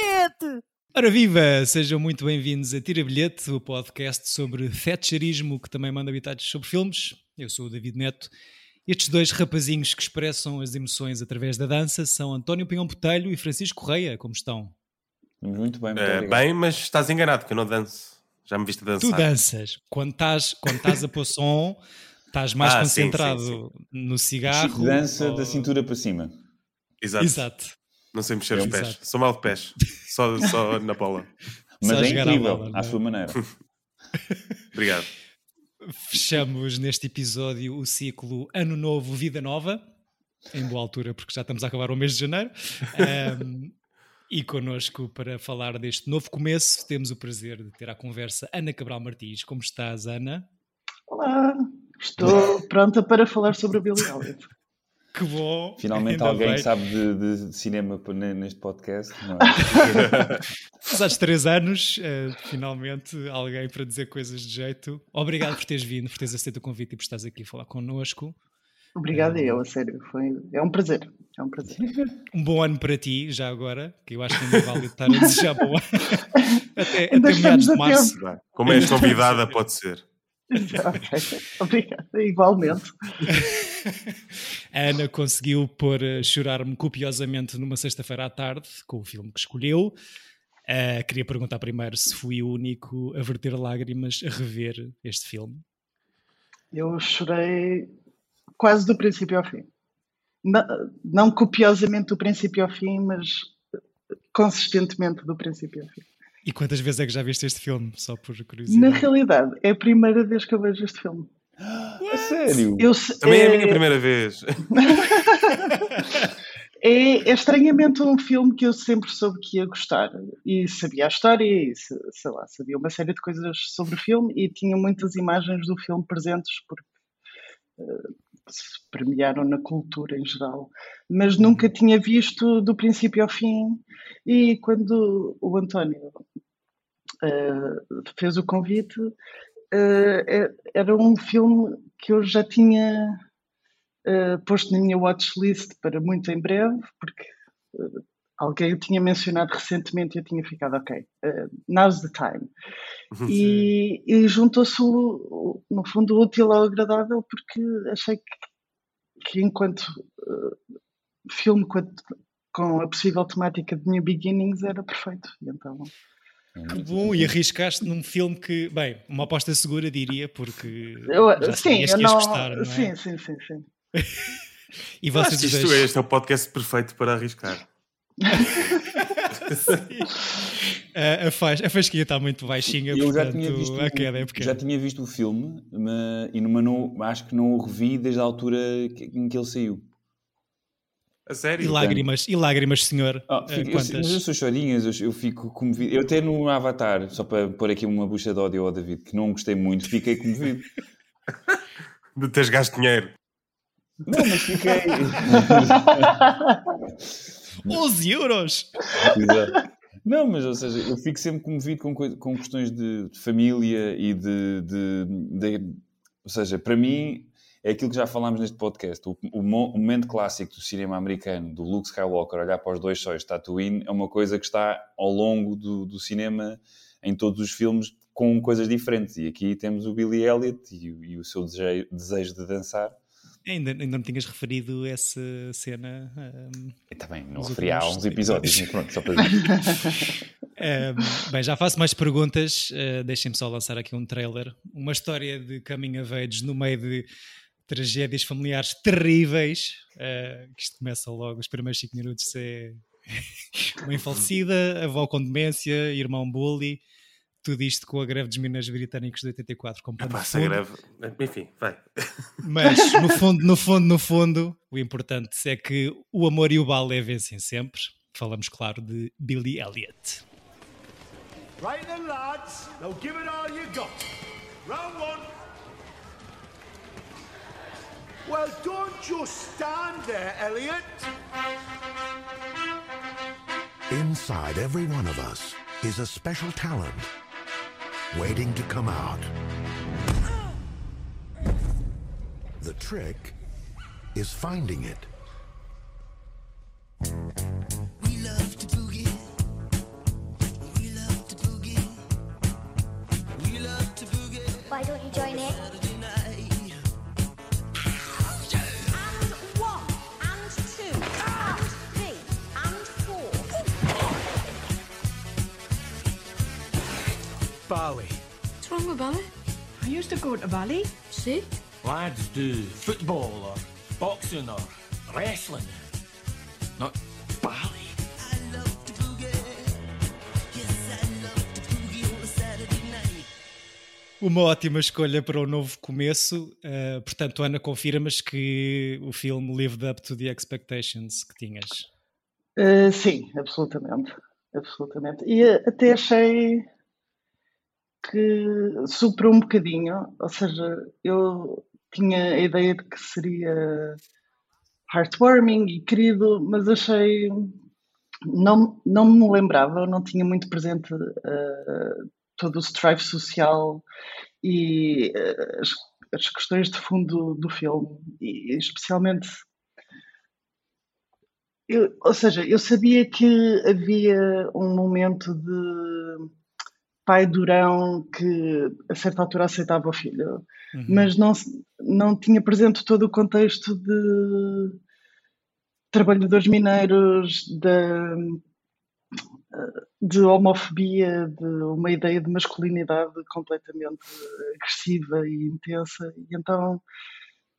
bilhete! Ora viva! Sejam muito bem-vindos a Tira Bilhete, o podcast sobre Thatcherismo que também manda habitados sobre filmes. Eu sou o David Neto. Estes dois rapazinhos que expressam as emoções através da dança são António Pinhão Botelho e Francisco Correia. Como estão? Muito bem, muito uh, Bem, mas estás enganado, que eu não danço. Já me viste dançar. Tu danças. Quando estás, quando estás a pôr som, estás mais ah, concentrado sim, sim, sim. no cigarro. Dança ou... da cintura para cima. Exato. Exato. Não sei mexer os pés. Exato. Sou mal de pés. Só, só na bola. Mas só é incrível, bola, à é? sua maneira. Obrigado. Fechamos neste episódio o ciclo Ano Novo, Vida Nova. Em boa altura, porque já estamos a acabar o mês de janeiro. Um, e connosco para falar deste novo começo, temos o prazer de ter à conversa Ana Cabral Martins. Como estás, Ana? Olá, estou pronta para falar sobre a Billie Elliot. Que bom! Finalmente alguém bem. sabe de, de, cinema neste podcast. Não é? Passados três anos, uh, finalmente alguém para dizer coisas de jeito. Obrigado por teres vindo, por teres aceito o convite e por estares aqui a falar connosco. Obrigado uh, eu, a sério. Foi, é um prazer. É um prazer. Um bom ano para ti, já agora, que eu acho que ainda vale estar a desejar bom ano. até, até meados de março. Como és convidada, pode ser. Obrigada, igualmente. A Ana conseguiu pôr a chorar-me copiosamente numa sexta-feira à tarde com o filme que escolheu. Uh, queria perguntar primeiro se fui o único a verter lágrimas a rever este filme. Eu chorei quase do princípio ao fim. Não, não copiosamente do princípio ao fim, mas consistentemente do princípio ao fim. E quantas vezes é que já viste este filme? Só por curiosidade. Na realidade, é a primeira vez que eu vejo este filme. Sério? Eu, Também é... é a minha primeira vez. é, é, estranhamente um filme que eu sempre soube que ia gostar. E sabia a história, e sei lá, sabia uma série de coisas sobre o filme e tinha muitas imagens do filme presentes porque uh, se premiaram na cultura em geral. Mas nunca tinha visto do princípio ao fim. E quando o António uh, fez o convite, uh, era um filme que eu já tinha uh, posto na minha watchlist para muito em breve, porque alguém tinha mencionado recentemente e eu tinha ficado, ok, now's the time. E, e juntou-se, no fundo, o útil ao agradável, porque achei que, que enquanto filme, com a possível temática de New Beginnings, era perfeito. E então que bom, e arriscaste num filme que, bem, uma aposta segura diria, porque eu, já sim, eu não, gostar, não é? Sim, sim, sim, sim. e vocês isto dois... este é o podcast perfeito para arriscar. a, a, faz, a fasquinha está muito baixinha, eu portanto, já tinha visto, a queda é pequena. Já tinha visto o filme mas, e numa, não, acho que não o revi desde a altura em que ele saiu. A sério? E lágrimas, e lágrimas, senhor. Oh, fico, Quantas? Eu, mas eu sou chorinhas, eu, eu, fico comovido. Eu até no Avatar, só para pôr aqui uma bucha de ódio ao David, que não gostei muito, fiquei comovido. de teres gasto dinheiro. Não, mas fiquei. 11 euros! Não, mas ou seja, eu fico sempre comovido com, com questões de, de família e de, de, de, Ou seja, para mim, é aquilo que já falámos neste podcast. O, o, momento clássico do cinema americano, do Luke Skywalker olhar para os dois sóis de Tatooine, é uma coisa que está ao longo do, do, cinema, em todos os filmes, com coisas diferentes. E aqui temos o Billy Elliot e, e o seu desejo, desejo, de dançar. Ainda, ainda não tinhas referido essa cena. Um, Está bem, não referi há uns episódios, mas pronto, só para um, Bem, já faço mais perguntas. Uh, Deixem-me só lançar aqui um trailer. Uma história de coming of age no meio de tragédias familiares terríveis, uh, que isto começa logo, os primeiros 5 minutos é mãe falecida, avó com demência, irmão bully, tudo isto com a greve dos mineiros britânicos de 84 como pano Passa a greve, enfim, vai. Mas no fundo, no fundo, no fundo, o importante é que o amor e o balé vencem sempre. Falamos, claro, de Billy Elliot. Right then, lads. Now give it all you got. Round one. Well, don't just stand there, Elliot. Inside every one of us is a special talent waiting to come out. The trick is finding it. Why don't you join it? Bali. What's wrong with Bali? I used to go to Bali. See? Lads do football or boxing or wrestling. Not Bali. Uma ótima escolha para um novo começo. Uh, portanto, Ana, confirmas que o filme lived up to the expectations que tinhas? Uh, sim, absolutamente. Absolutamente. E até achei que superou um bocadinho. Ou seja, eu tinha a ideia de que seria heartwarming e querido, mas achei. Não, não me lembrava, não tinha muito presente uh, todo o strife social e uh, as, as, questões de fundo do filme, e especialmente. Eu, ou seja, eu sabia que havia um momento de pai durão que a certa altura aceitava o filho, uhum. mas não, não tinha presente todo o contexto de trabalhadores mineiros, de, de homofobia, de uma ideia de masculinidade completamente agressiva e intensa. E então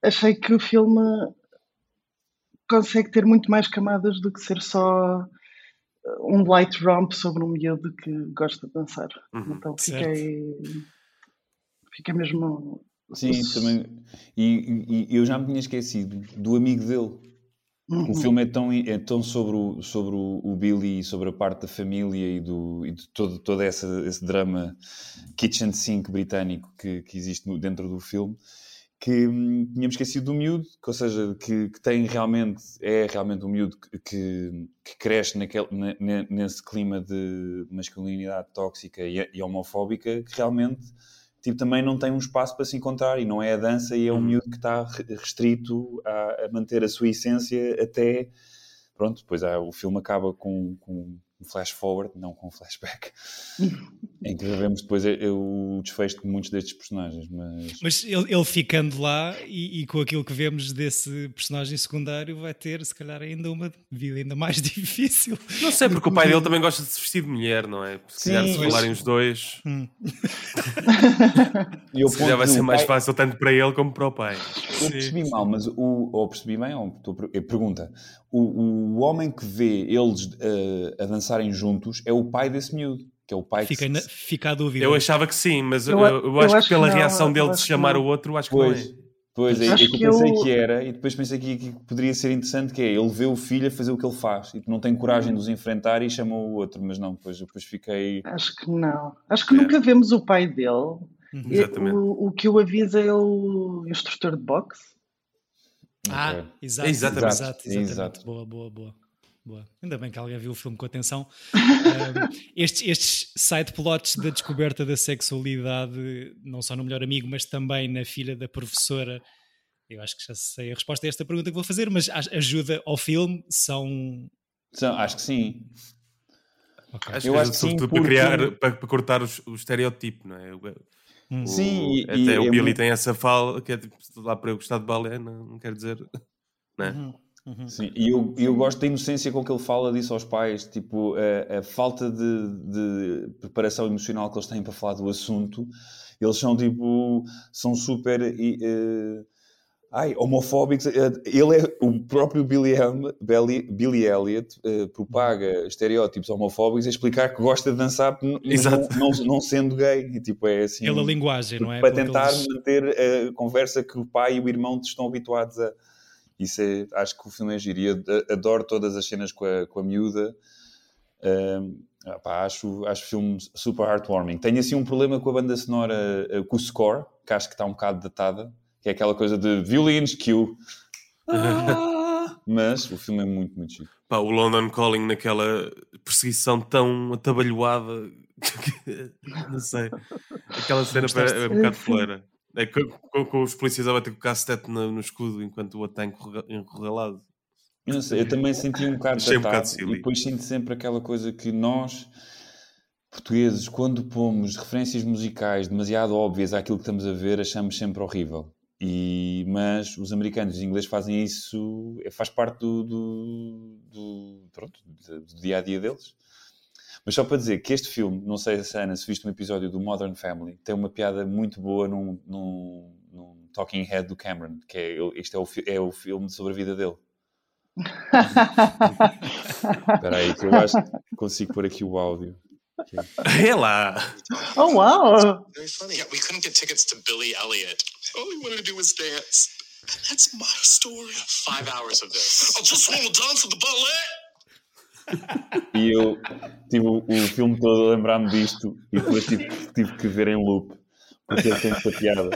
achei que o filme consegue ter muito mais camadas do que ser só um light romp sobre um miúdo que gosta de dançar. Uhum, então fiquei. Fiquei mesmo. Sim, também. E, e, eu já me tinha esquecido do amigo dele. Uhum. O filme é tão, é tão sobre, o, sobre o, o Billy e sobre a parte da família e, do, e de todo, todo essa, esse drama kitchen sink britânico que, que existe no, dentro do filme que hum, tínhamos esquecido do miúdo, que, ou seja, que, que, tem realmente, é realmente um miúdo que, que, que cresce naquele, nesse clima de masculinidade tóxica e, e, homofóbica, que realmente tipo, também não tem um espaço para se encontrar e não é a dança e é um uhum. miúdo que está restrito a, a manter a sua essência até, pronto, depois há, o filme acaba com, com um flash forward, não com um flashback, em que vemos depois o desfecho de muitos destes personagens. Mas, mas ele, ele ficando lá e, e, com aquilo que vemos desse personagem secundário, vai ter, se calhar, ainda uma vida ainda mais difícil. Não sei, porque o pai dele também gosta de se vestir de mulher, não é? Se calhar se falarem os dois. Hum. e se calhar vai ser mais pai... fácil tanto para ele como para o pai. Eu percebi mal, mas o. Ou percebi bem, ou pergunta. O, o homem que vê eles uh, a dançarem juntos é o pai desse miúdo. Que é o pai fica, que... na, fica a dúvida. Eu achava que sim, mas eu, eu, eu acho, acho, que pela não, reação dele de chamar o outro, acho que pois. não é. Pois, é, é que eu pensei eu... que era, e depois pensei que, que, poderia ser interessante, que é, ele vê o filho a fazer o que ele faz, e não tem coragem de os enfrentar e chama o outro, mas não, depois, depois fiquei... Acho que não. Acho que é. nunca vemos o pai dele. Uhum. Exatamente. O, o que o avisa é o instrutor de boxe. Ah, okay. exato, exatamente. Exato, exatamente. Exato. Boa, boa, boa. Boa. Ainda bem que alguém viu o filme com atenção. um, estes, estes side plots da descoberta da sexualidade, não só no melhor amigo, mas também na filha da professora. Eu acho que já sei a resposta a esta pergunta que vou fazer, mas ajuda ao filme são. são acho que sim. Okay. Acho eu que acho que sim, porque... para, criar, para, para cortar o estereótipo, não é? Hum. O, sim, até e, o é Billy é... tem essa fala que é tipo, lá para eu gostar de balé, não, não quer dizer. Não é? Uhum. Uhum. Sim, e eu, eu gosto da inocência com que ele fala disso aos pais, tipo, a, a falta de, de, preparação emocional que eles têm para falar do assunto. Eles são tipo, são super uh, ai, homofóbicos. Ele é o próprio Billy, Billy, Billy Elliot uh, propaga estereótipos homofóbicos a explicar que gosta de dançar não, não, não, sendo gay. E, tipo, é assim, Pela linguagem, não é? Para tentar eles... manter a conversa que o pai e o irmão estão habituados a isso é, acho que o filme é giro. E eu adoro todas as cenas com a, com a miúda. Um, acho, acho o filme super heartwarming. Tenho assim um problema com a banda sonora, com o score, que acho que está um bocado datada, que é aquela coisa de violins, cue. Ah! Mas o filme é muito, muito chique. Pá, o London Calling naquela perseguição tão atabalhoada. não sei. Aquela cena é um bocado fleira. É com, com, com, os polícias a bater com o cacetete no, no escudo enquanto o outro está enrolado. Eu não sei, eu também senti um bocado Achei um bocado e depois sinto sempre aquela coisa que nós portugueses, quando pomos referências musicais demasiado óbvias àquilo que estamos a ver, achamos sempre horrível. E, mas os americanos e os ingleses fazem isso, é, faz parte do, do, do, pronto, do dia a dia deles. Mas só para dizer que este filme, não sei se Ana, se viste um episódio do Modern Family, tem uma piada muito boa num, num, num Talking Head do Cameron, que é, este é o, é o filme sobre a vida dele. Espera aí, que eu acho que consigo pôr aqui o áudio. É lá! Oh, wow! Very funny. Yeah, we couldn't get tickets to Billy Elliot. All he wanted to do was dance. And that's my story. Five hours of this. I just want to dance with the ballet. E eu tive o, o filme todo a lembrar-me disto e depois tive, tive que ver em loop porque ele tem esta piada.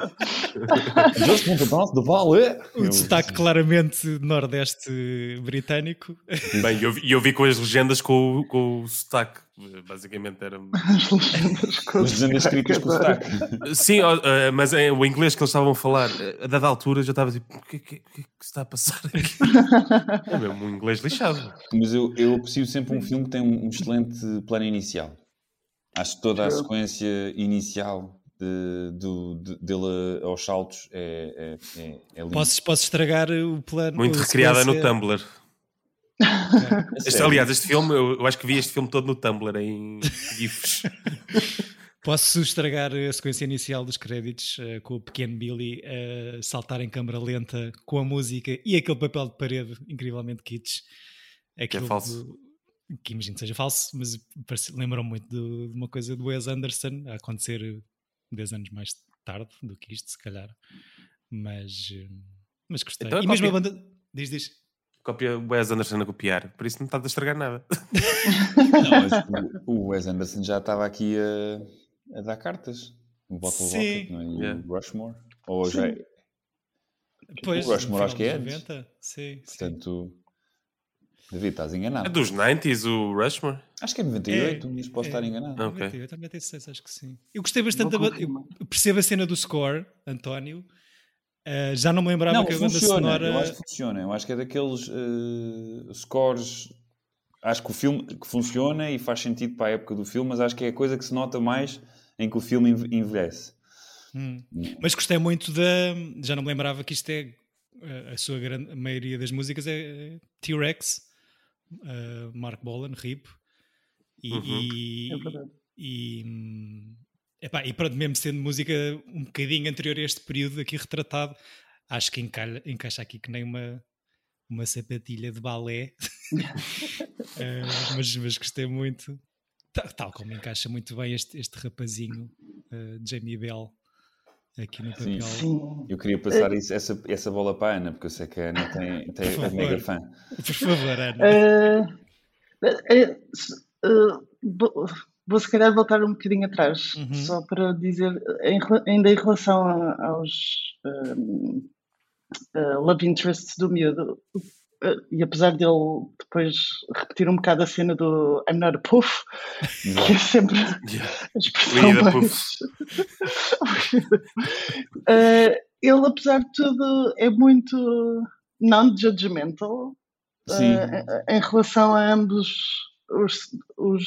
Just want to dance the ballet. O destaque claramente nordeste britânico. Bem, eu, vi- eu vi com as legendas com, o- com o sotaque. Basicamente era. As legendas com As legendas escritas com sotaque. Sim, eh, mas é o inglês que eles estavam a falar, eh, a dada altura já estava tipo, o que, que, que, que se está a passar aqui? É mesmo um inglês lixado. Mas eu, eu aprecio sempre um filme que tem um, excelente plano inicial. Acho que toda a sequência inicial de, do, de- dele aos saltos é, é, é, é lindo. Posso, posso estragar o plano? Muito recriada no? Tumblr. A Este, aliás, este filme, eu, eu acho que vi este filme todo no Tumblr, em GIFs. Posso estragar a sequência inicial dos créditos eh, com o pequeno Billy a saltar em câmara lenta com a música e aquele papel de parede incrivelmente kitsch. Aquilo falso. do- que imagino que seja falso, mas lembram muito do- de uma coisa do Wes Anderson a acontecer 10 anos mais tarde do que isto, se calhar. Mas, eh, mas gostei. Então e mesmo a banda. Diz, diz. Cópia Wes Anderson a copiar, por isso não está a estragar nada. Não, o, o Wes Anderson já estava aqui a, a dar cartas. O Bottle Sim. Rocket, não é? E Yeah. o Rushmore. Ou já, é- Pois, o Rushmore acho que é final dos antes. 90, Sim, sim. David, estás enganado. É dos 90s, o Rushmore? Acho que é 98, É, mas posso é. estar enganado. Ah, ok. 98, 96, acho que sim. Eu gostei bastante da. Eu percebo a cena do score, António. Uh, já não me lembrava Não, que a banda sonora. Eu acho que funciona. Eu acho que é daqueles eh, scores. Acho que o filme que funciona e faz sentido para a época do filme, mas acho que é a coisa que se nota mais em que o filme enve- envelhece. Hum. Mas gostei muito da. Já não me lembrava que isto é. uh, A sua grande a maioria das músicas é T-Rex, uh, Mark Bolan, RIP. E. Uhum. e- É verdade. e, hum, epá, e pronto, mesmo sendo música um bocadinho anterior a este período aqui retratado, acho que encalha- encaixa aqui que nem uma, uma sapatilha de balé. Eh, mas, mas gostei muito. Tal, tal como encaixa muito bem este, este rapazinho, eh, Jamie Bell, aqui no Sim. papel. Sim. Eu queria passar isso- essa, essa bola para a Ana, porque eu sei que a Ana tem, tem, é mega fã. Por favor, Ana. Eh, eh, se- eh, vou- vou se calhar voltar um bocadinho atrás, Uhum. só para dizer, em ainda em relação a- aos ehm, eh, love interests do miúdo, eh, e apesar dele depois repetir um bocado a cena do I'm not a puff, que é sempre a expressão mais... Eh, ele, apesar de tudo, é muito non-judgmental Sim. eh, em relação a ambos os, os,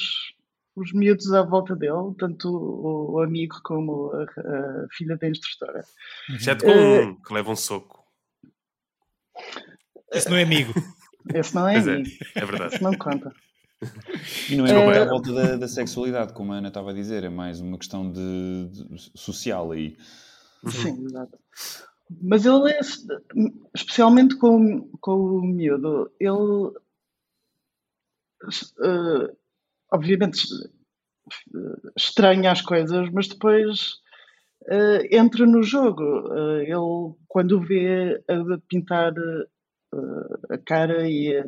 os miúdos à volta dele, tanto o, o amigo como a, a filha da instrutora. Exceto com Eh, um que leva um soco. Isso não é amigo. Esse não é Pois é, amigo, é verdade. esse não conta. E não é muito Eh, à volta da, da sexualidade, como a Ana estava a dizer, é mais uma questão de, de- social aí. Sim, exato. Mas ele é, especialmente com, com o miúdo, ele eh, obviamente eh, estranha as coisas, mas depois eh, entra no jogo. Eh, ele, quando vê a pintar a cara e eh,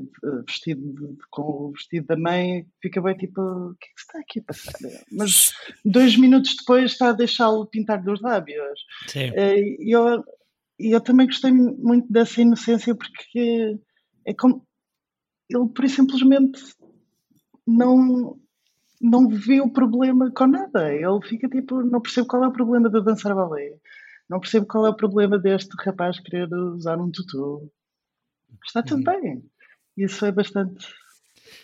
vestido de- com o vestido da mãe, fica bem tipo: o que é que se está aqui a passar? Mas dois minutos depois está a deixá-lo pintar dos lábios. Sim. Eh, E eu, eu também gostei muito dessa inocência porque é como ele por simplesmente não não vê o problema com nada. Ele fica tipo, não percebe qual é o problema de dançar balé. Não percebe qual é o problema deste rapaz querer usar um tutu. Está tudo bem. Isso é bastante.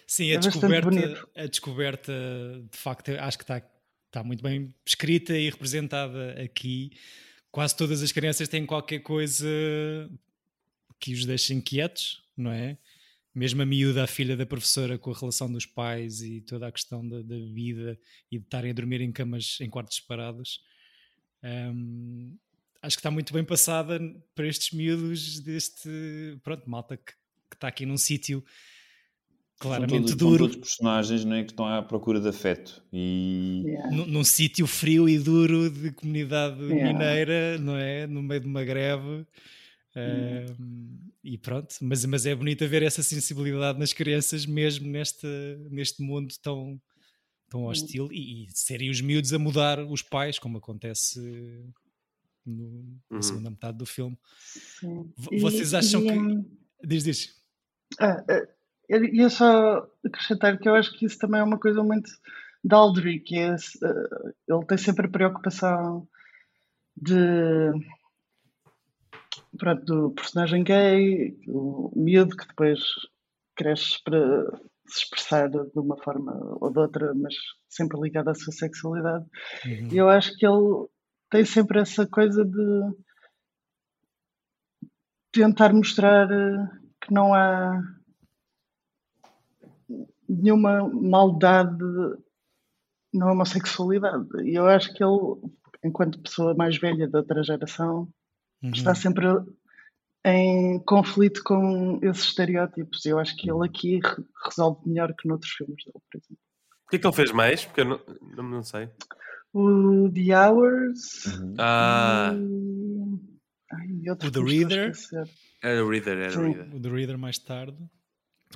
Sim, a É descoberta, a descoberta, de facto, acho que está, está muito bem escrita e representada aqui. Quase todas as crianças têm qualquer coisa que os deixa inquietos, não é? Mesmo a miúda, a filha da professora, com a relação dos pais e toda a questão da, da vida e de estarem a dormir em camas, em quartos separados. Hum, acho que está muito bem passada para estes miúdos deste, pronto, malta que, que está aqui num sítio São claramente todos, são duro. todos personagens não é, que estão à procura de afeto. E Yeah. num, num sítio frio e duro de comunidade Yeah. mineira, não é? No meio de uma greve. E pronto, mas, mas é bonito ver essa sensibilidade nas crianças, mesmo neste, neste mundo tão, tão hostil, e, e serem os miúdos a mudar os pais, como acontece no, na Uhum. segunda metade do filme. Sim. V- E- Vocês acham e, que. Diz, diz. Ah, ah, eu ia só acrescentar que eu acho que isso também é uma coisa muito de Aldrich, que é, ah, ele tem sempre a preocupação de pronto, do personagem gay, o miúdo que depois cresce para se expressar de uma forma ou de outra, mas sempre ligado à sua sexualidade. Uhum. E eu acho que ele tem sempre essa coisa de tentar mostrar eh, que não há nenhuma maldade na homossexualidade. E eu acho que ele, enquanto pessoa mais velha da outra geração, Uhum. está sempre em conflito com esses estereótipos. Eu acho que ele aqui re- resolve melhor que noutros filmes dele, por exemplo. O que é que ele fez mais? Porque eu não, não, não sei. O The Hours. Uhum. Ah, e... Ai, outro O The Reader. era o Reader, era o. Reader. O The Reader mais tarde.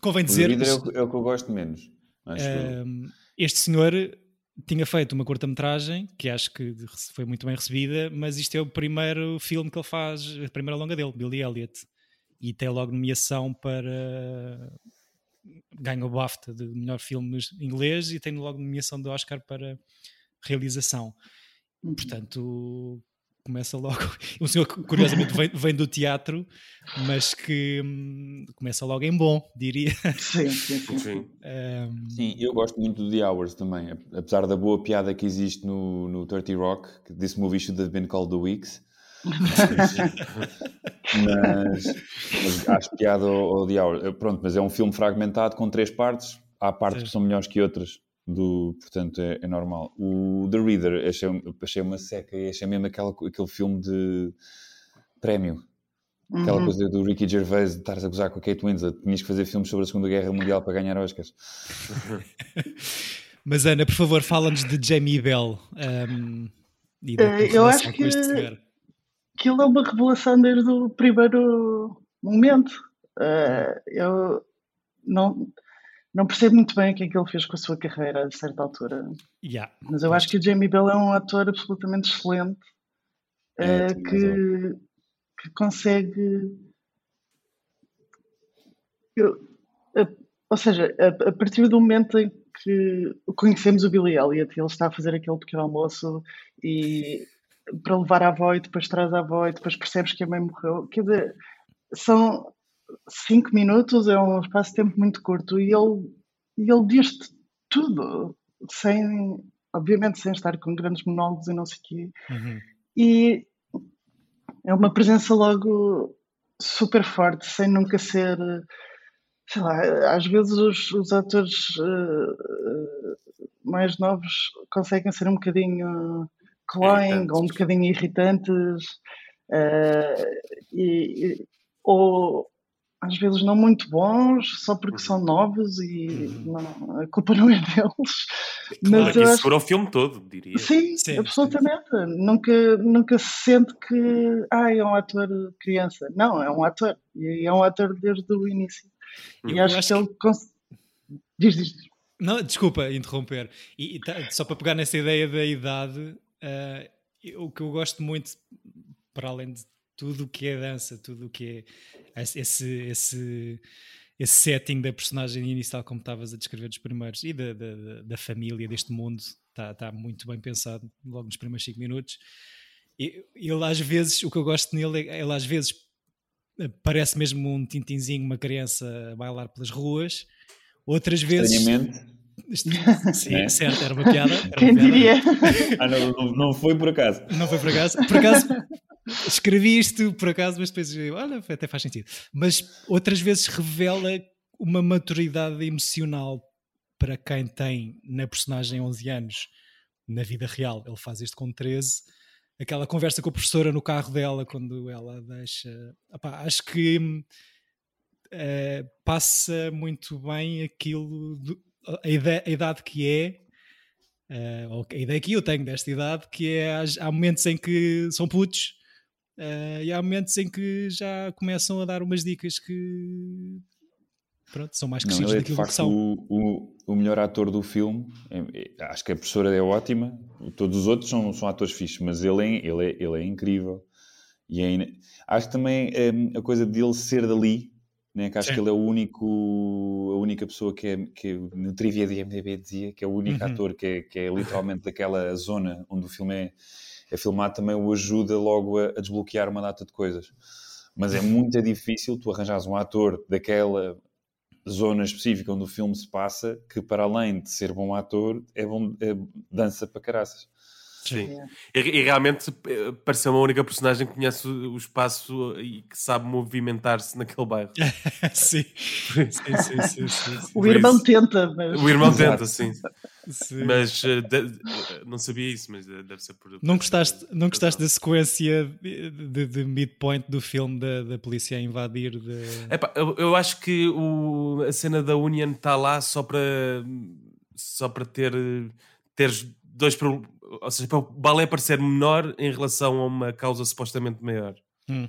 Convém O dizer. Reader é o, que- é o que eu gosto menos. Um, este senhor tinha feito uma curta-metragem que acho que foi muito bem recebida, mas isto é o primeiro filme que ele faz, a primeira longa dele, Billy Elliot, e tem logo nomeação para ganha o BAFTA de melhor filme inglês e tem logo nomeação do Oscar para realização. Portanto, começa logo. Um senhor que curiosamente vem, vem do teatro, mas que hum, começa logo em bom, diria. Sim, sim, sim. Sim. Um, Sim, eu gosto muito do The Hours também, ap- apesar da boa piada que existe no, no 30 Rock, que this movie should have been called The Weeks. mas, mas acho piada ao, ao The Hours. Pronto, mas é um filme fragmentado com três partes. Há partes Sim. que são melhores que outras, do, portanto é, é normal. O The Reader achei, achei uma seca e achei mesmo aquela, aquele filme de prémio. Aquela Uhum. coisa do Ricky Gervais de estares a gozar com a Kate Winslet. Tinhas que fazer filmes sobre a Segunda Guerra Mundial para ganhar Oscars. Mas Ana, por favor, fala-nos de Jamie Bell. um, e da Eh, eu acho que-. Aquilo é uma revelação desde o primeiro momento. Eh, eu não, não percebo muito bem o que é que ele fez com a sua carreira a certa altura. Yeah. Mas eu acho que o Jamie Bell é um ator absolutamente excelente É, tem que, que consegue. eu- a- ou seja, a, a partir do momento em que conhecemos o Billy Elliot, ele está a fazer aquele pequeno almoço e para levar a avó e depois traz a avó e depois percebes que a mãe morreu. Quer dizer, são cinco minutos, é um espaço de tempo muito curto e ele, ele diz-te tudo, sem, obviamente sem estar com grandes monólogos e não sei o quê. Uhum. E é uma presença logo super forte, sem nunca ser. Sei lá, às vezes os, os atores eh, mais novos conseguem ser um bocadinho cloying ou um bocadinho irritantes, e, e- ou às vezes não muito bons, só porque são novos e não- a culpa não é deles. Claro Mas que isso acho segura o filme todo, diria. Sim, Sim, absolutamente. Nunca, nunca se sente que ah, é um ator criança. Não, é um ator. E é um ator desde o início. E acho, acho que ele. Cons... Diz, diz, diz. Não, desculpa interromper. E, e tá- só para pegar nessa ideia da idade, eu- o que eu gosto muito, para além de tudo o que é dança, tudo o que é esse, esse, esse, setting da personagem inicial, como estavas a descrever dos primeiros, e da, da, da- família, deste mundo, está tá muito bem pensado logo nos primeiros 5 minutos. E ele às vezes, o que eu gosto nele é ele às vezes parece mesmo um tintinzinho, uma criança a bailar pelas ruas, Outras vezes. Sim, Né? certo, era uma piada. era uma Quem piada. diria? Ah, não, não, não foi por acaso. Não foi por acaso. Por acaso, escrevi isto por acaso, mas depois, olha, até faz sentido. Mas outras vezes revela uma maturidade emocional para quem tem na personagem 11 anos, na vida real. Ele faz isto com 13. Aquela conversa com a professora no carro dela, quando ela deixa. Epá, acho que eh, passa muito bem aquilo, do- a, ide- a idade que é ou a ideia que eu tenho desta idade, que é há momentos em que são putos eh, e há momentos em que já começam a dar umas dicas que pronto, são mais Não, crescidos ele é daquilo que facto são. o, o, o melhor ator do filme. É- é- acho que a professora é ótima. Todos os outros são, são atores fixos, mas ele é, ele é, ele é incrível. E é in- Acho que também hum, a coisa dele ser dali, né, que acho Sim. que ele é o único, a única pessoa que, é, que no trivia de IMDb dizia que é o único Uhum. ator que é, que é literalmente daquela zona onde o filme é, é filmado, também o ajuda logo a, a desbloquear uma data de coisas. Mas é muito difícil tu arranjares um ator daquela zona específica onde o filme se passa, que para além de ser bom ator, é bom, é dança para caraças. Sim. E, e realmente eh, pareceu uma única personagem que conhece o, o espaço e que sabe movimentar-se naquele bairro. sim. sim, sim, sim, sim, sim. O irmão isso- tenta, mas. O irmão Exato. tenta, sim. Sim. Mas eh, de- eh, não sabia isso, mas deve ser por. Não gostaste, não gostaste da sequência de, de- de midpoint do filme da, da polícia a invadir? De... Epá, eu, eu acho que o- a cena da Union está lá só para só para ter teres dois pro- ou seja, para o balé parecer menor em relação a uma causa supostamente maior. Hum.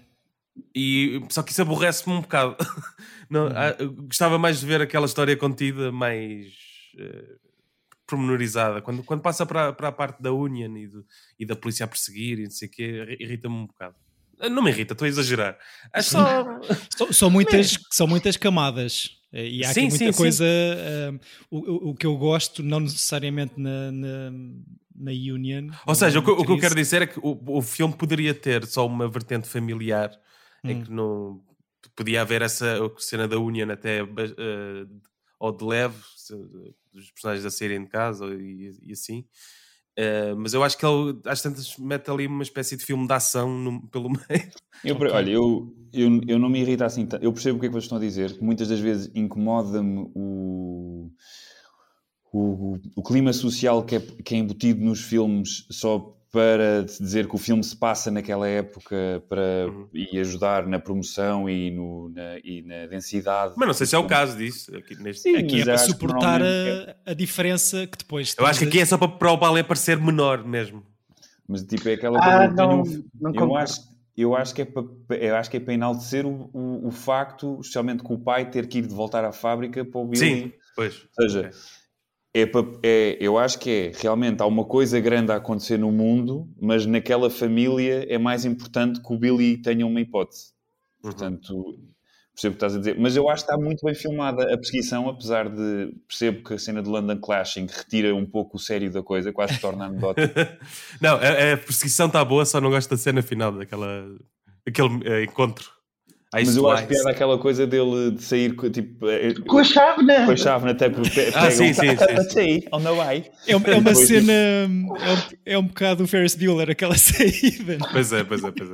E só que isso aborrece-me um bocado. Não, eu gostava mais de ver aquela história contida, mais eh, pormenorizada. Quando, quando passa para, para a parte da Union e, do- e da polícia a perseguir e não sei o quê, irrita-me um bocado. Ah, Não me irrita, estou a exagerar. É só. São, são muitas, são muitas camadas. eh, E há Sim, aqui muita sim, sim. coisa. eh, o, o- o que eu gosto, não necessariamente na, na, na Union. Ou seja, o que, o que eu quero dizer é que o, o filme poderia ter só uma vertente familiar em Hum. que não podia haver essa cena da Union até eh, ou de leve, se- dos personagens a saírem de casa e, e assim. Eh, mas eu acho que ele às tantas mete ali uma espécie de filme de ação no- pelo meio. Eu, Olha, eu, eu, eu não me irrita assim tanto. Eu percebo o que é que vocês estão a dizer. que Muitas das vezes incomoda-me o, o, o clima social que é, que é embutido nos filmes só para dizer que o filme se passa naquela época para, Uhum. e ajudar na promoção e, no, na, e na densidade. Mas não sei se é o caso disso. Aqui neste... Sim, Aqui é para suportar normalmente a, a diferença que depois. Eu acho que aqui é só para, para o balé parecer menor mesmo. Mas tipo, é aquela Ah, coisa. não, tenho- não eu, acho, eu, acho que é para, eu acho que é para enaltecer o, o, o facto, especialmente com o pai ter que ir de voltar à fábrica para o Billy. Sim, pois. Ou seja, Ok. É é, eu acho que é realmente há uma coisa grande a acontecer no mundo, mas naquela família é mais importante que o Billy tenha uma hipótese. Uhum. Portanto, percebo o que estás a dizer. Mas eu acho que está muito bem filmada a perseguição, apesar de percebo que a cena de London Clashing retira um pouco o sério da coisa, quase se torna anedótica. não, a, a perseguição está boa, só não gosto da cena final daquela aquele eh, encontro. Ice Mas eu acho Ice. piada aquela coisa dele de sair com, tipo, eh, Com a chávena! com a chave tecla. pe- Ah, pega sim, um- sim, sim, on the way. É, uma- é uma cena. É um, é um bocado o Ferris Bueller, aquela saída. Pois é, pois é, pois é.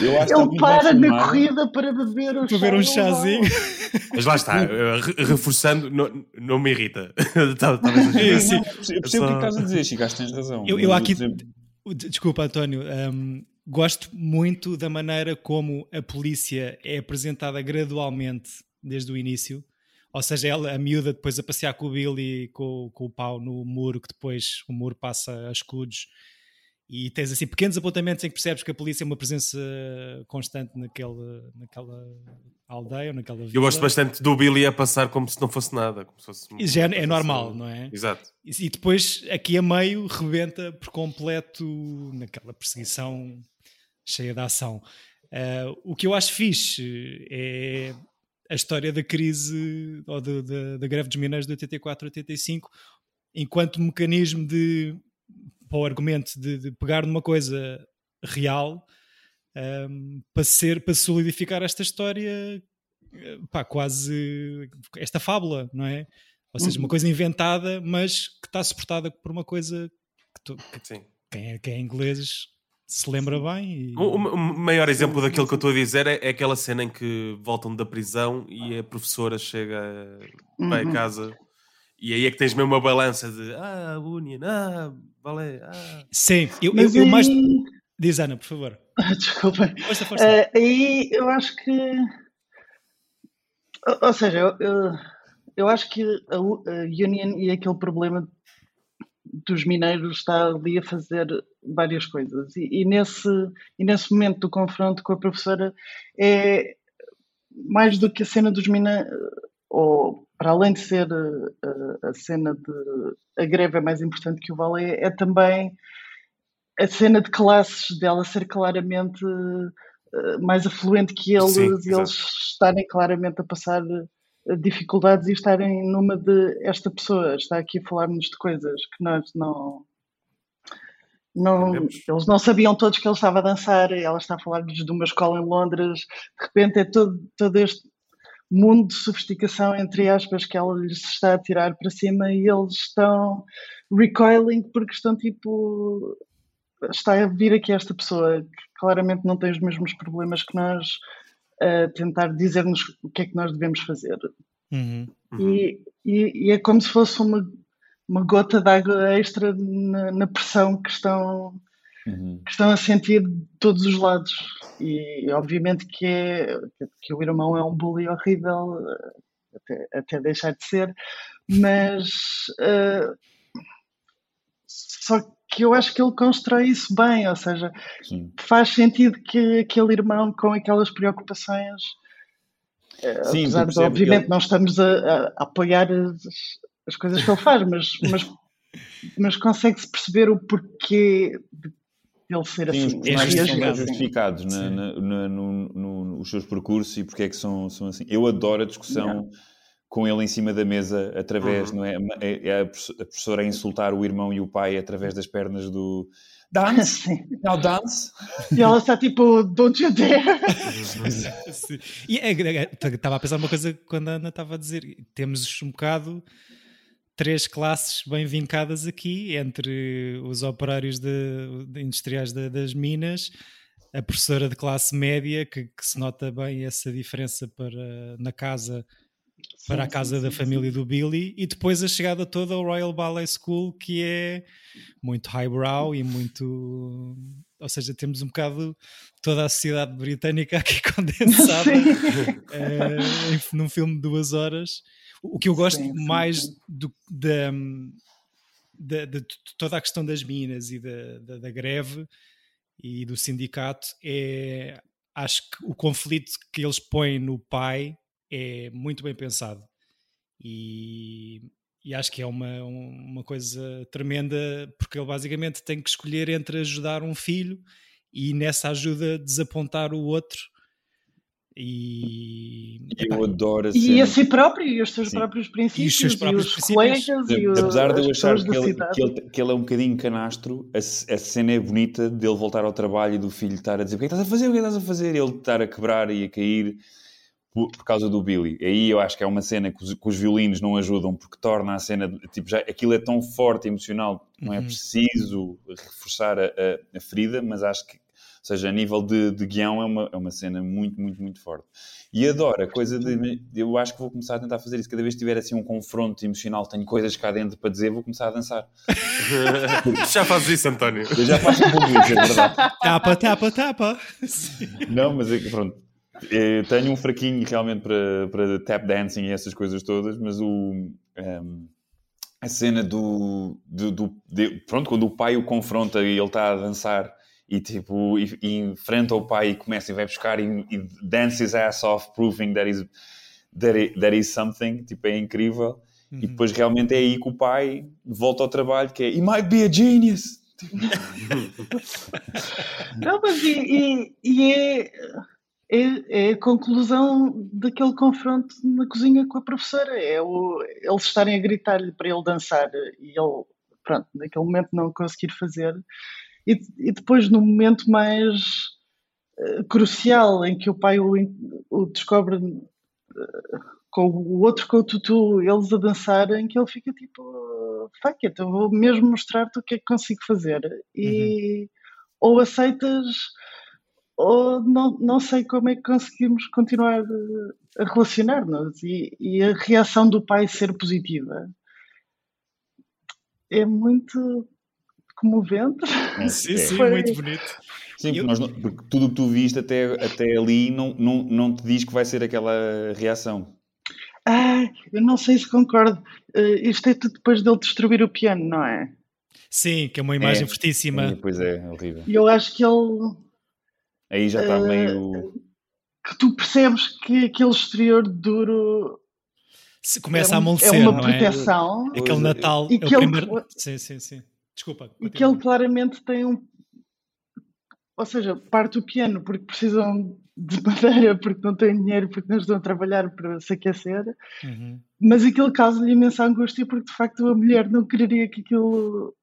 Eu acho que está Ele para na corrida para beber um Para ver um chazinho. Mas lá está, re- reforçando, não, não me irrita. Talvez seja É, isso. sim. Eu percebo o que é que estás a dizer, Chico, acho que tens razão. Eu- eu aqui- Desculpa, António. hum, gosto muito da maneira como a polícia é apresentada gradualmente desde o início. Ou seja, ela, a miúda depois a passear com o Billy com, com o pau no muro, que depois o muro passa a escudos. E tens assim pequenos apontamentos em que percebes que a polícia é uma presença constante naquele, naquela aldeia ou naquela vila. Eu gosto bastante do Billy a passar como se não fosse nada. Como se fosse já é, é normal, coisa não é? Exato. E depois, aqui a meio, rebenta por completo naquela perseguição cheia de ação. Ah, o que eu acho fixe é a história da crise ou de- de- da greve dos mineiros de 84 a 85 enquanto mecanismo de para o argumento de, de pegar numa coisa real ahm, para ser para solidificar esta história eh, pá, quase esta fábula, não é? Ou seja, Uhum. uma coisa inventada, mas que está suportada por uma coisa que, tu- que Sim. quem, é, quem é inglês se lembra bem. E... O, o- o maior exemplo daquilo que eu estou a dizer é, é aquela cena em que voltam da prisão e a professora chega, vai a Uhum. casa e aí é que tens mesmo uma balança de ah, Union, ah, balé, ah. Sim, eu, eu, eu mais. Diz Ana, por favor. Desculpa. Força, força. Eh, aí eu acho que. Ou- Ou seja, eu, eu, eu acho que a, a Union e aquele problema dos mineiros está ali a fazer várias coisas. E, e nesse, e nesse momento do confronto com a professora é mais do que a cena dos mineiros. Ou, para além de ser eh, a, a cena de. A greve é mais importante que o balé, é também a cena de classes dela ser claramente eh, mais afluente que eles Sim, e eles estarem claramente a passar dificuldades e estarem numa de esta pessoa está aqui a falar-nos de coisas que nós não não, Entendemos. eles não sabiam todos que ele estava a dançar, ela está a falar-nos de uma escola em Londres, de repente é todo, todo este mundo de sofisticação, entre aspas, que ela lhes está a tirar para cima e eles estão recoiling porque estão tipo está a vir aqui esta pessoa que claramente não tem os mesmos problemas que nós a tentar dizer-nos o que é que nós devemos fazer. Uhum. E, e- e é como se fosse uma, uma gota de água extra na, na pressão que estão, Uhum. que estão a sentir de todos os lados. E obviamente que, é, que o irmão é um bully horrível, até, até deixar de ser, mas eh, só que eu acho que ele constrói isso bem, ou seja, Sim. faz sentido que aquele irmão com aquelas preocupações, eh, Sim, apesar de obviamente ele- não estamos a, a- apoiar as, as coisas que ele faz, mas, mas, mas consegue-se perceber o porquê de ele ser Sim, os assim. É são bem assim. justificados na- na- na- no- no- nos seus percursos e porque é que são, são assim. Eu adoro a discussão com ele em cima da mesa, através, Uhum. não é? É- é a a professora a insultar o irmão e o pai através das pernas do dance, Sim. now dance. E ela está tipo, don't you dare! E estava a pensar uma coisa quando a Ana estava a dizer. Temos um bocado três classes bem vincadas aqui, entre os operários de, de industriais da- das minas, a professora de classe média, que, que se nota bem essa diferença para, na casa para a casa sim, da sim, família do Billy e depois a chegada toda ao Royal Ballet School que é muito highbrow e muito ou seja, temos um bocado toda a sociedade britânica aqui condensada em- num filme de duas horas. O que eu gosto mais do, da, da- de toda a questão das minas e da, da- da greve e do sindicato é acho que o conflito que eles põem no pai é muito bem pensado e, e acho que é uma, uma coisa tremenda porque ele basicamente tem que escolher entre ajudar um filho e nessa ajuda desapontar o outro e, epá, Eu adoro a E a si próprio, e os seus Sim. próprios princípios, e os, próprios princípios. colegas, e os, Apesar de eu achar que da ele, cidade. que, ele, que ele é um bocadinho canastro, a, a cena é bonita dele voltar ao trabalho e do filho estar a dizer o que é que estás a fazer, o que é que estás a fazer, e ele estar a quebrar e a cair por, por causa do Billy. Aí eu acho que é uma cena que os, que os violinos não ajudam porque torna a cena, tipo, já, aquilo é tão forte e emocional, não é Uhum. preciso reforçar a, a- a ferida, mas acho que, ou seja, a nível de, de guião é uma, é uma cena muito, muito, muito forte. E adoro a coisa de. Eu acho que vou começar a tentar fazer isso. Cada vez que tiver assim um confronto emocional, tenho coisas cá dentro para dizer, vou começar a dançar. Já fazes isso, António. Eu já faço um pouco isso, é verdade. tapa, tapa, tapa Sim. Não, mas é que pronto. Eh, tenho um fraquinho realmente para, para tap dancing e essas coisas todas, mas o. ehm, a cena do. do, do- de- pronto, quando o pai o confronta e ele está a dançar e tipo e, e enfrenta o pai e começa e vai buscar e, e dance his ass off, proving that is, that is, that is something, tipo, é incrível. E Uhum. depois realmente é aí que o pai volta ao trabalho, que é He might be a genius. Não, mas e, e- e é, é, é a conclusão daquele confronto na cozinha com a professora. É o, eles estarem a gritar-lhe para ele dançar e ele, pronto, naquele momento não conseguir fazer. E, e depois, no momento mais eh, crucial em que o pai o, o descobre com o outro com o tutu, eles a dançarem, que ele fica tipo, fuck it, eu vou mesmo mostrar-te o que é que consigo fazer. E ou aceitas, ou não, não sei como é que conseguimos continuar a relacionar-nos. E, e a reação do pai ser positiva é muito comovente. É, Sim, é. sim, Foi- muito bonito. Sim, porque, nós porque tudo o que tu viste até, até ali não, não, não te diz que vai ser aquela reação. Ah, eu não sei se concordo. Eh, isto é tudo depois dele destruir o piano, não é? Sim, que é uma imagem É, fortíssima. E, pois é, horrível. E eu acho que ele. Aí já está Eh, meio. que tu percebes que aquele exterior duro Se começa é, a um- amolecer, é uma não é? proteção Aquele Natal e é que o ele- primeiro. Sim, sim, sim. Desculpa. e que ele claramente tem um. Ou seja, parte o piano porque precisam de madeira, porque não têm dinheiro, porque não estão a trabalhar para se aquecer, Uhum. mas aquilo causa-lhe imensa angústia porque de facto a mulher não quereria que aquilo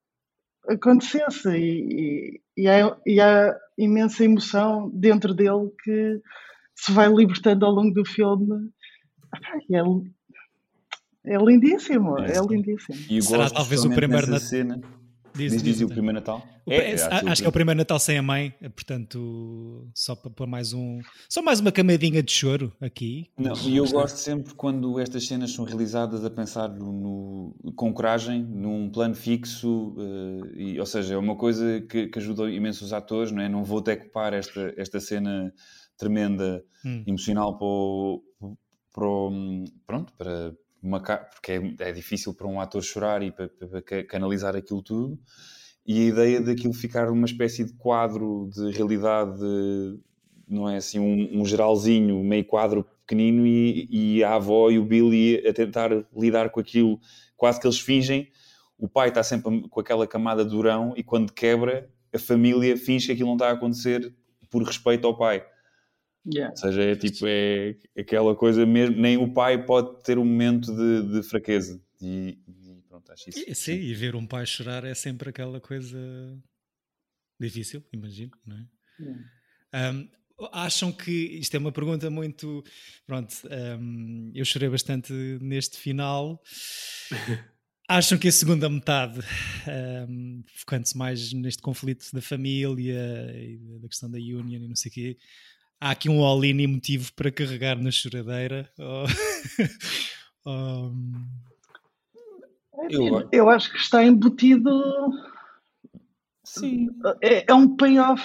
acontecesse e, e, e há, e há imensa emoção dentro dele que se vai libertando ao longo do filme. E É, é lindíssimo, É, é, sim. lindíssimo. E Será talvez o primeiro Nat- cena. Diz, Diz, diz, o primeiro Natal? O- É, esse- acho acho que é o primeiro Natal sem a mãe, portanto, só para pôr mais um. Só mais uma camadinha de choro aqui. Não, e eu gosto sempre quando estas cenas são realizadas a pensar no, no- com coragem, num plano fixo, eh, e, ou seja, é uma coisa que, que ajuda imenso os atores, não é? Não vou decupar esta, esta cena tremenda, Hum. emocional para o, para o- pronto, para uma, porque é, é difícil para um ator chorar e para, para- para ca- canalizar aquilo tudo, e a ideia daquilo ficar uma espécie de quadro de realidade não é assim um, um geralzinho, meio quadro pequenino e, e a avó e o Billy a tentar lidar com aquilo, quase que eles fingem. O pai está sempre com aquela camada de durão e quando quebra, a família finge que aquilo não está a acontecer por respeito ao pai. Yeah. Ou seja, é tipo, é aquela coisa mesmo, nem o pai pode ter um momento de, de fraqueza. E, e pronto, acho isso. E, sim, e ver um pai chorar é sempre aquela coisa difícil, imagino, não é? Um, acham que isto é uma pergunta muito. Pronto, um, eu chorei bastante neste final. Acham que a segunda metade, um, focando-se mais neste conflito da família e da questão da Union e não sei o quê, há aqui um all-in emotivo para carregar na choradeira? Ou- ou- Eu- Eu acho que está embutido. Sim. É, é um payoff.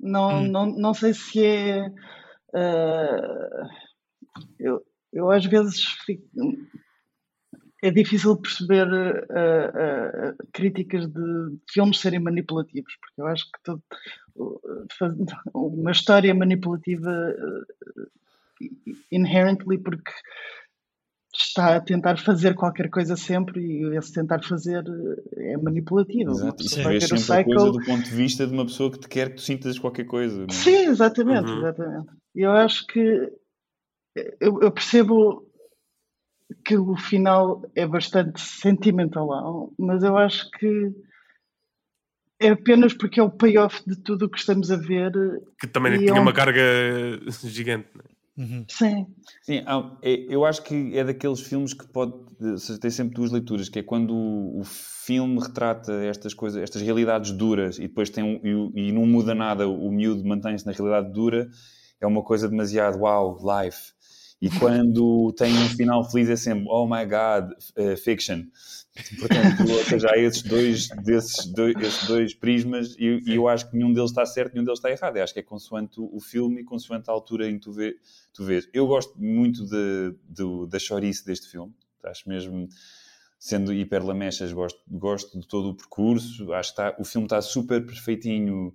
Não, Hum. não, não sei se é. ah, eu, eu às vezes fico. É difícil perceber ah, ah, críticas de filmes serem manipulativos, porque eu acho que todo- uma história manipulativa ah, inherently porque está a tentar fazer qualquer coisa sempre e esse tentar fazer é manipulativo. Exato. O sempre a coisa do ponto de vista de uma pessoa que te quer que tu sintas qualquer coisa. não é? Sim, exatamente, Uhum. exatamente. E Eu acho que eu, eu percebo que o final é bastante sentimentalão, mas eu acho que é apenas porque é o payoff de tudo o que estamos a ver. Que também tinha é um- uma carga gigante. né? Uhum. Sim, Sim, é- eu acho que é daqueles filmes que pode ou seja, tem sempre duas leituras, que é quando o, o filme retrata estas coisas, estas realidades duras e depois tem um, e, e não muda nada, o miúdo mantém-se na realidade dura, é uma coisa demasiado wow, life. E quando tem um final feliz é sempre oh my god, uh, fiction. Portanto, ou seja, há esses dois, desses dois, esses dois prismas e, e eu acho que nenhum deles está certo, nenhum deles está errado. Eu acho que é consoante o, filme e consoante a altura em que tu, vê, tu vês. Eu gosto muito de, do- da chorice deste filme. Acho mesmo, sendo hiper lamechas, gosto, gosto de todo o percurso. Acho que está, o filme está super perfeitinho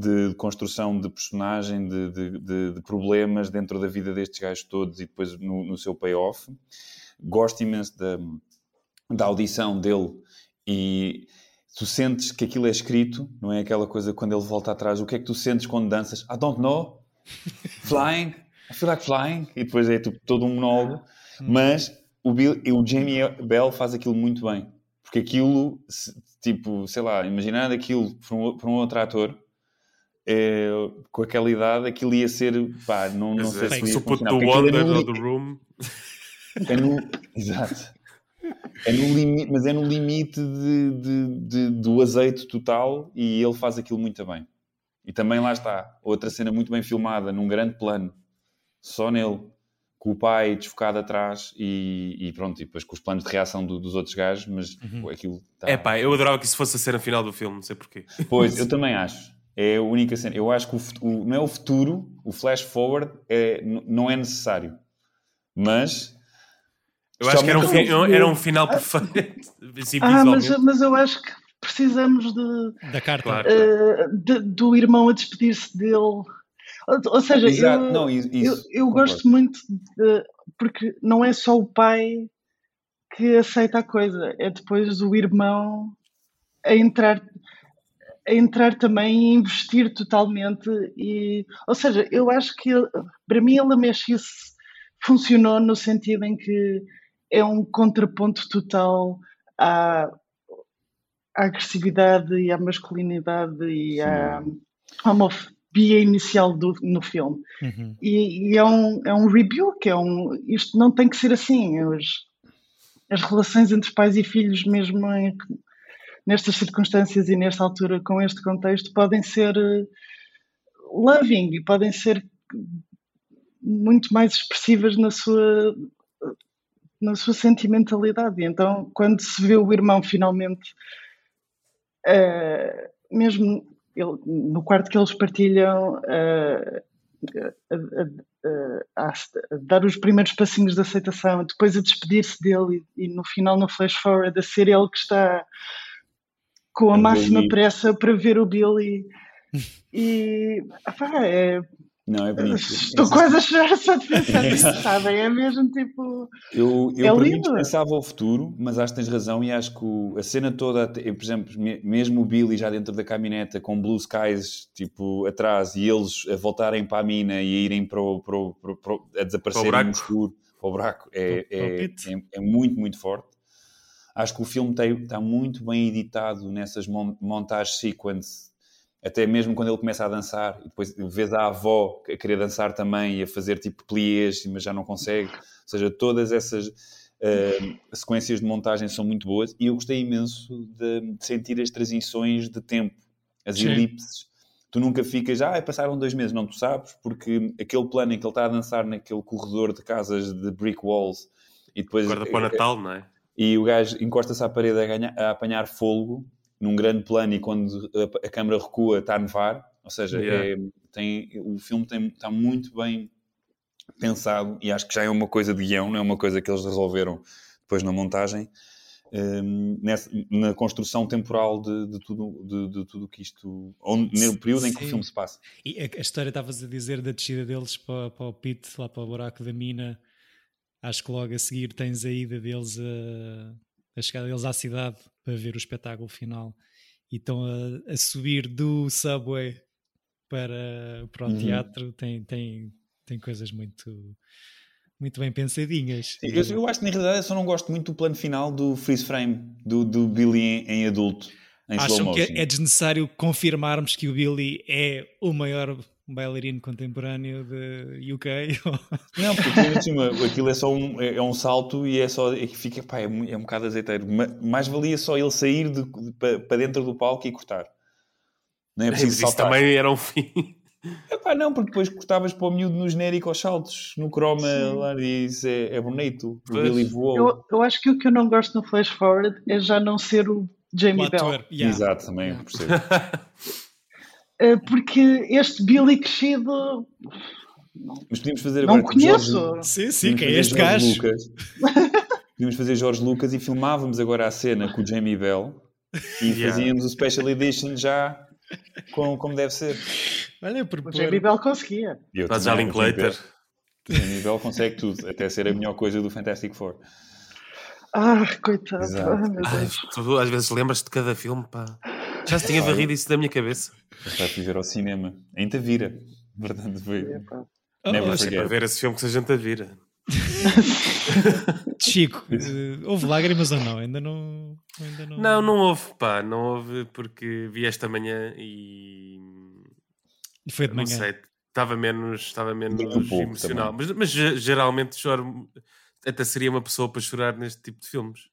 de, de construção de personagem, de, de- de- problemas dentro da vida destes gajos todos e depois no, no seu payoff. Gosto imenso da, da audição dele e tu sentes que aquilo é escrito, não é aquela coisa quando ele volta atrás, o que é que tu sentes quando danças? I don't know. Flying. I feel like flying. E depois é tipo, todo um monólogo. Mas o, Bill, o Jamie Bell faz aquilo muito bem. Porque aquilo, tipo, sei lá, imaginando aquilo por um, por um outro ator, é, com aquela idade, aquilo ia ser, pá, não, não sei se se o puto do Wonder ou do Room. é no, exato. É no limite, mas é no limite de, de- de- do azeite total e ele faz aquilo muito bem. E também lá está, outra cena muito bem filmada, num grande plano, só nele, com o pai desfocado atrás e, e pronto, e depois com os planos de reação do- dos outros gajos, mas pô, aquilo tá- É pá, eu adorava que isso fosse a cena final do filme, não sei porquê. Pois, eu também acho. É a única cena. Eu acho que o, o- não é o futuro, o flash forward é, não é necessário. Mas Eu acho que era um, fi- era um final perfeito. Ah, mas, mas eu acho que precisamos de, Da carta. Claro. eh, de- do irmão a despedir-se dele. Ou, ou seja, Exato, eu, não, isso, eu, eu gosto muito de, porque não é só o pai que aceita a coisa, é depois o irmão a entrar a entrar também e investir totalmente e ou seja, eu acho que ele- para mim ele mexe-se funcionou no sentido em que é um contraponto total à, à agressividade e à masculinidade e à homofobia inicial do, no filme. Uhum. E, e é, um, é um rebuke, é um, isto não tem que ser assim. As, as relações entre pais e filhos, mesmo em- nestas circunstâncias e nesta altura, com este contexto, podem ser eh, loving e podem ser muito mais expressivas na sua na sua sentimentalidade. Então, quando se vê o irmão finalmente, eh, mesmo ele- no quarto que eles partilham, a, a- a- a- a dar os primeiros passinhos de aceitação, depois a despedir-se dele e, e no final, no flash forward, a ser ele que está com a máxima pressa para ver o Billy. E pá, é, Não, é bonito. estou Essa- quase a chorar só de pensar nisso, sabem? É mesmo tipo. Eu, eu É para mim lindo. pensava o futuro, mas acho que tens razão e acho que o- a cena toda, por exemplo, me- mesmo o Billy já dentro da caminhoneta com Blue Skies tipo, atrás e eles a voltarem para a mina e a irem para o, para o- para o- para o- a desaparecerem no escuro, para o buraco, é, é, é, é muito, muito forte. Acho que o filme tem, está muito bem editado nessas mon montagens sequence, até mesmo quando ele começa a dançar, e depois vês a avó a querer dançar também e a fazer tipo pliés, mas já não consegue. Ou seja, todas essas uh, sequências de montagem são muito boas e eu gostei imenso de, de sentir as transições de tempo, as Sim. elipses. Tu nunca ficas, ah, passaram dois meses, não tu sabes, porque aquele plano em que ele está a dançar naquele corredor de casas de brick walls e depois Guarda para o Natal, não é? E o gajo encosta-se à parede a, ganhar- a apanhar fogo num grande plano e quando a, a câmera recua está a nevar. Ou seja, Yeah. é- tem, o filme tem, está muito bem pensado e acho que já é uma coisa de guião, não é uma coisa que eles resolveram depois na montagem. hum, nessa- na construção temporal de, de tudo de, de tudo que isto onde, no período em que o Sim. filme se passa E a, a história estavas a dizer da descida deles para, para o pit, lá para o buraco da mina. Acho que logo a seguir tens a ida deles a, a chegada deles à cidade para ver o espetáculo final. E estão a, a subir do subway para, para o Uhum. teatro. Tem, tem, tem coisas muito, muito bem pensadinhas. eu, eu acho que na realidade eu só não gosto muito do plano final do freeze frame do, do Billy em, em adulto em slow Acham que é, é desnecessário confirmarmos que o Billy é o maior bailarino contemporâneo de UK? Não, porque ainda por cima, aquilo é só um, é, é um salto e é só é que fica, pá, é, mu- é um bocado azeiteiro. Ma- Mais valia só ele sair de, para, para dentro do palco e cortar. Não é Mas preciso isso saltar. também era um fim. Epá, não, porque depois cortavas para o miúdo no genérico aos saltos, no croma Sim. lá e isso é, é bonito. Billy voou. Eu, eu acho que o que eu não gosto no Flash Forward é já não ser o o Jamie Bell. yeah. Exato, também Yeah. percebo. Eh, Porque este Billy crescido Mas podíamos fazer não agora tipo conheço. Jorge- Sim, sim, podíamos que é este gajo. Lucas. Podíamos fazer Jorge Lucas e filmávamos agora a cena com o Jamie Bell e Yeah. fazíamos o Special Edition já com, como deve ser. Olha, por O Jamie Bell conseguia. E eu Faz também, Linklater. O Jamie Bell consegue tudo, até ser a melhor coisa do Fantastic Four. Ah, coitado. Ah, meu Ai, tu às vezes lembras de cada filme, pá. Já se tinha varrido isso da minha cabeça. Está a viver ao cinema. Ainda vira. Verdade, foi. Oh, Never oh, forget. Para ver esse filme que a gente a vira. Chico, eh, houve lágrimas ou não? Ainda não. Ainda não... Não, não houve, pá. Não houve porque vi esta manhã e. E foi de Não manhã. sei, estava menos, estava menos Um emocional. Mas, mas ge- geralmente choro, até seria uma pessoa para chorar neste tipo de filmes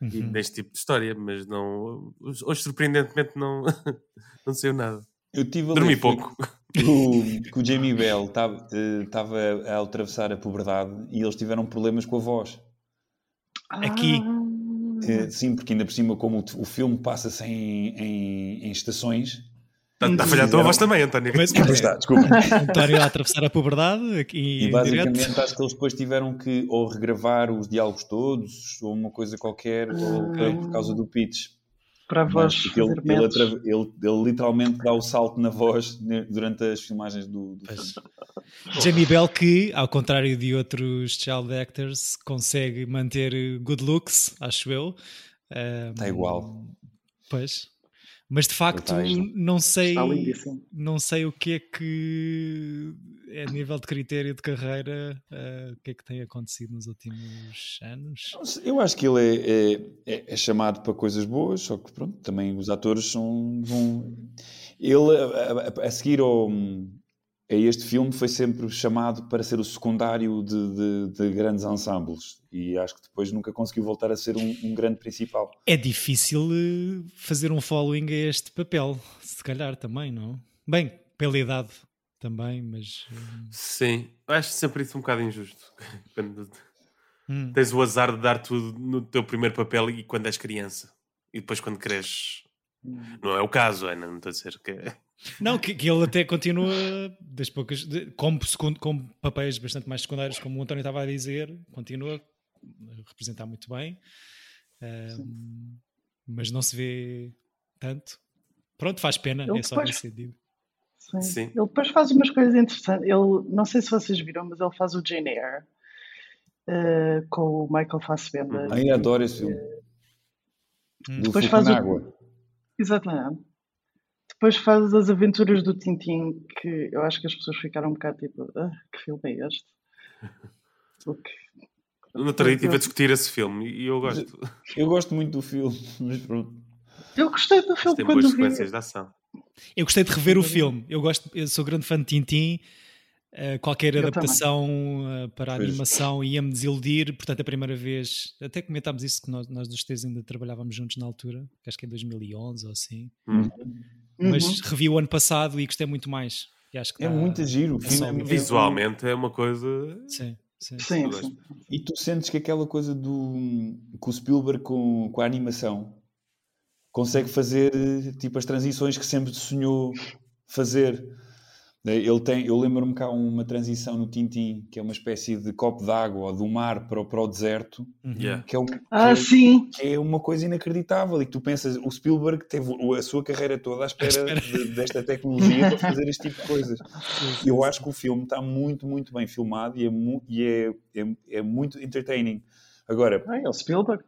e Uhum. neste tipo de história, mas não. Hoje, surpreendentemente, não, não saiu nada. Eu tive a Dormi pouco. Que o, que o Jamie Bell estava a atravessar a puberdade e eles tiveram problemas com a voz. Aqui. Eh, sim, porque ainda por cima, como o, o filme passa-se em, em, em estações. Está tá a falhar a tua voz também, António. Mas, Pois está, desculpa. António a atravessar a puberdade aqui E basicamente direto. acho que eles depois tiveram que ou regravar os diálogos todos ou uma coisa qualquer ou creio que por causa do pitch. Para a voz Mas porque ele, ele, atra- ele- ele literalmente dá o salto na voz durante as filmagens do, do filme. Jamie Bell que, ao contrário de outros child actors, consegue manter good looks, acho eu. Está igual. Pois. Mas de facto, aí. não sei, não sei o que é que é a nível de critério de carreira, ah, o que é que tem acontecido nos últimos anos. Eu acho que ele é, é- é- é chamado para coisas boas, só que pronto, também os atores são. Vão... Ele, a, a- a seguir ao, este filme, foi sempre chamado para ser o secundário de, de- de grandes ensembles e acho que depois nunca conseguiu voltar a ser um, um grande principal. É difícil eh, fazer um following a este papel, se calhar também, não? Bem, pela idade também, mas. eh, Sim, eu acho sempre isso um bocado injusto. Quando hum. tens o azar de dar tudo no teu primeiro papel e quando és criança. E depois quando cresces. Não é o caso, Ana, não estou a dizer que é. Não, que, que ele até continua das poucas, de, como, segundo, como papéis bastante mais secundários, como o António estava a dizer, continua a representar muito bem, Ahm, mas não se vê tanto. Pronto, faz pena, Ele é só depois- nesse sentido. Sim. Sim. Ele depois faz umas coisas interessantes. Ele, não sei se vocês viram, mas ele faz o Jane Eyre eh, com o Michael Fassbender. Ai, adoro esse filme. Hum. Do Depois faz na o- Água. Exatamente. Depois faz as aventuras do Tintim, que eu acho que as pessoas ficaram um bocado tipo, "Ah, que filme é este? O que- No outro dia estive a discutir esse filme e eu gosto. Eu gosto muito do filme, mas pronto. Eu gostei do filme Tem boas quando vi. sequências de ação. Eu gostei de rever o filme. Eu gosto, eu sou grande fã de Tintim. Uh, qualquer Eu adaptação uh, para a Pois. animação ia-me desiludir. Portanto, a primeira vez, até comentámos isso que nós, nós dos três ainda trabalhávamos juntos na altura, que acho que é 2011 ou assim. Hum. Uhum. Mas revi o ano passado e gostei muito mais. E acho que É dá- muito giro. É Visualmente é uma coisa. Sim, sim. Sim, sim. E tu sentes que aquela coisa do com o Spielberg com, com a animação consegue fazer eh, tipo as transições que sempre sonhou fazer. Eh, Ele tem, eu lembro-me cá uma transição no Tintin que é uma espécie de copo d'água do mar para, o- para o deserto, Uhum. Yeah. que é, um, Ah, que, sim. é, que é uma coisa inacreditável. E que tu pensas, o Spielberg teve a sua carreira toda à espera, de- desta tecnologia para fazer este tipo de coisas. Eu acho que o filme está muito, muito bem filmado e é, mu- e é, é, é muito entertaining. Agora, Ah, é o Spielberg.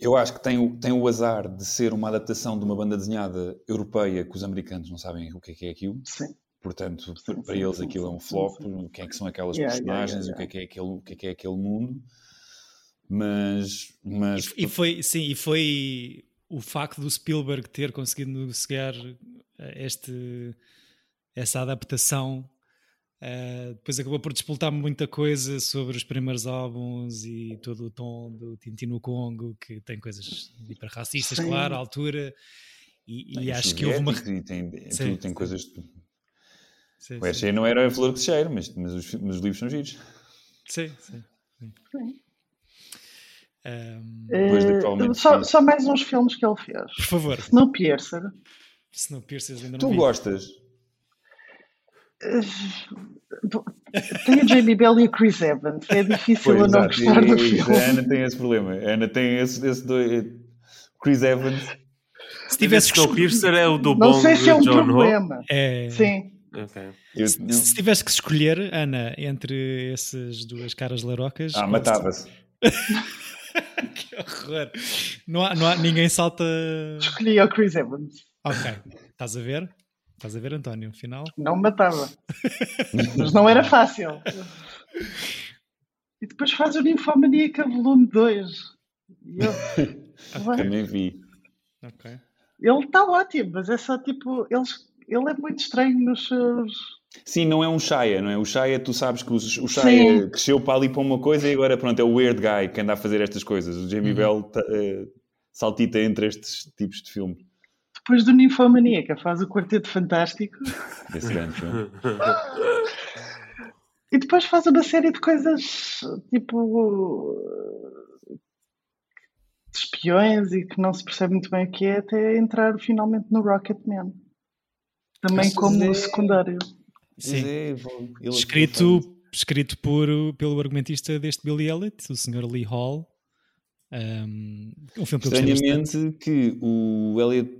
Eu acho que tem o, tem o azar de ser uma adaptação de uma banda desenhada europeia que os americanos não sabem o que é que é aquilo. Sim. Portanto, Sim, para sim, eles sim, aquilo é um flop, sim. quem é que são aquelas Yeah, yeah, personagens, yeah, O, que é que é aquele, o que é que é aquele mundo. Mas, mas E, e foi, sim, e foi o facto do Spielberg ter conseguido negociar eh, este, essa adaptação. eh, depois acabou por despoltar muita coisa sobre os primeiros álbuns e todo o tom do Tintin no Congo, que tem coisas hiperracistas, claro, à altura. E, e Tem acho que houve uma. tem, tem sim. coisas. Sim, O não era a flor que se cheira, mas, mas, os, mas os livros são giros. Sim, sim. sim. Depois de Eh, só, só mais uns filmes que ele fez. por favor, Snowpiercer. Snowpiercer ainda não Tu vi. gostas? Eh, Tem o Jamie Bell e o Chris Evans. É difícil eu não exato. gostar do E- e- filme. A Ana tem esse problema. A Ana tem esse, esse dois. Chris Evans. Se tivesse Snowpiercer é o do Não bom sei se é um John problema. É, Sim. Ok. Eu- Se, se tivesse que escolher, Ana, entre essas duas caras larocas. Ah, matava-se. que horror! Não há, não há- ninguém salta. Escolhi o Chris Evans. Ok, estás a ver? Estás a ver, António? Afinal, Não me matava. Mas não era fácil. E depois faz o Ninfomaníaca volume 2. E eu- Também vi. ok. Ele está ótimo, mas é só tipo. Eles, ele é muito estranho nos seus. Sim, não é um Shia, não é? O Shia, tu sabes que o, o Shia Sim. cresceu para ali para uma coisa e agora, pronto, é o weird guy que anda a fazer estas coisas. O Jamie Bell ta- eh, saltita entre estes tipos de filmes. Depois do Ninfomaníaca, faz o Quarteto Fantástico Desse grande filme. e depois faz uma série de coisas tipo. de espiões e que não se percebe muito bem o que é, até entrar finalmente no Rocketman. Também como é- secundário. Sim. É, bom, ele- Escrito, escrito por, pelo argumentista deste Billy Elliot, o Sr. Lee Hall. Um, um filme que eu gostei bastante. Estranhamente que o Elliot.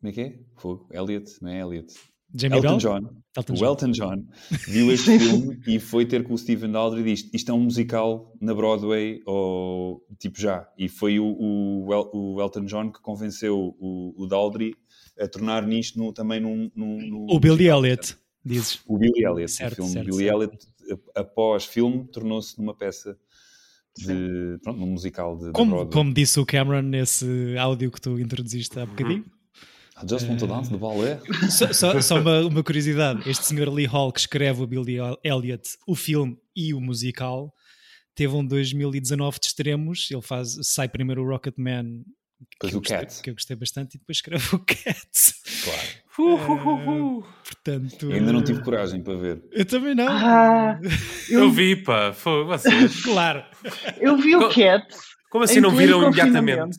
Como é que é? Fogo. Elliot, não é Elliot. Jamie Elton Bell? John. Elton o John. Elton John viu este filme e foi ter com o Stephen Daldry e disse isto é um musical na Broadway ou tipo já. E foi o, o, o Elton John que convenceu o, o Daldry a tornar nisto no- também num, num- num O Billy. Elliot, dizes. O Billy Elliot. Certo, o filme certo, Billy certo. Elliot, após filme, tornou-se numa peça de. Pronto, num musical de, de Como, Broadway. como disse o Cameron nesse áudio que tu introduziste há bocadinho. I just want to dance the ballet. Só, só- só uma, uma curiosidade: este Sr. Lee Hall que escreve o Billy Elliot, o filme e o musical, teve um 2019 de extremos. Ele faz, sai primeiro o Rocketman, Depois eu o gostei, Cats. que eu gostei bastante, e depois escreve o Cats. Claro. Uh, portanto, Ainda não tive coragem para ver. Eu também não. Ah, Eu eu, vi, pá. Foi, vocês. Claro. eu vi o Cats. Como assim não viram imediatamente?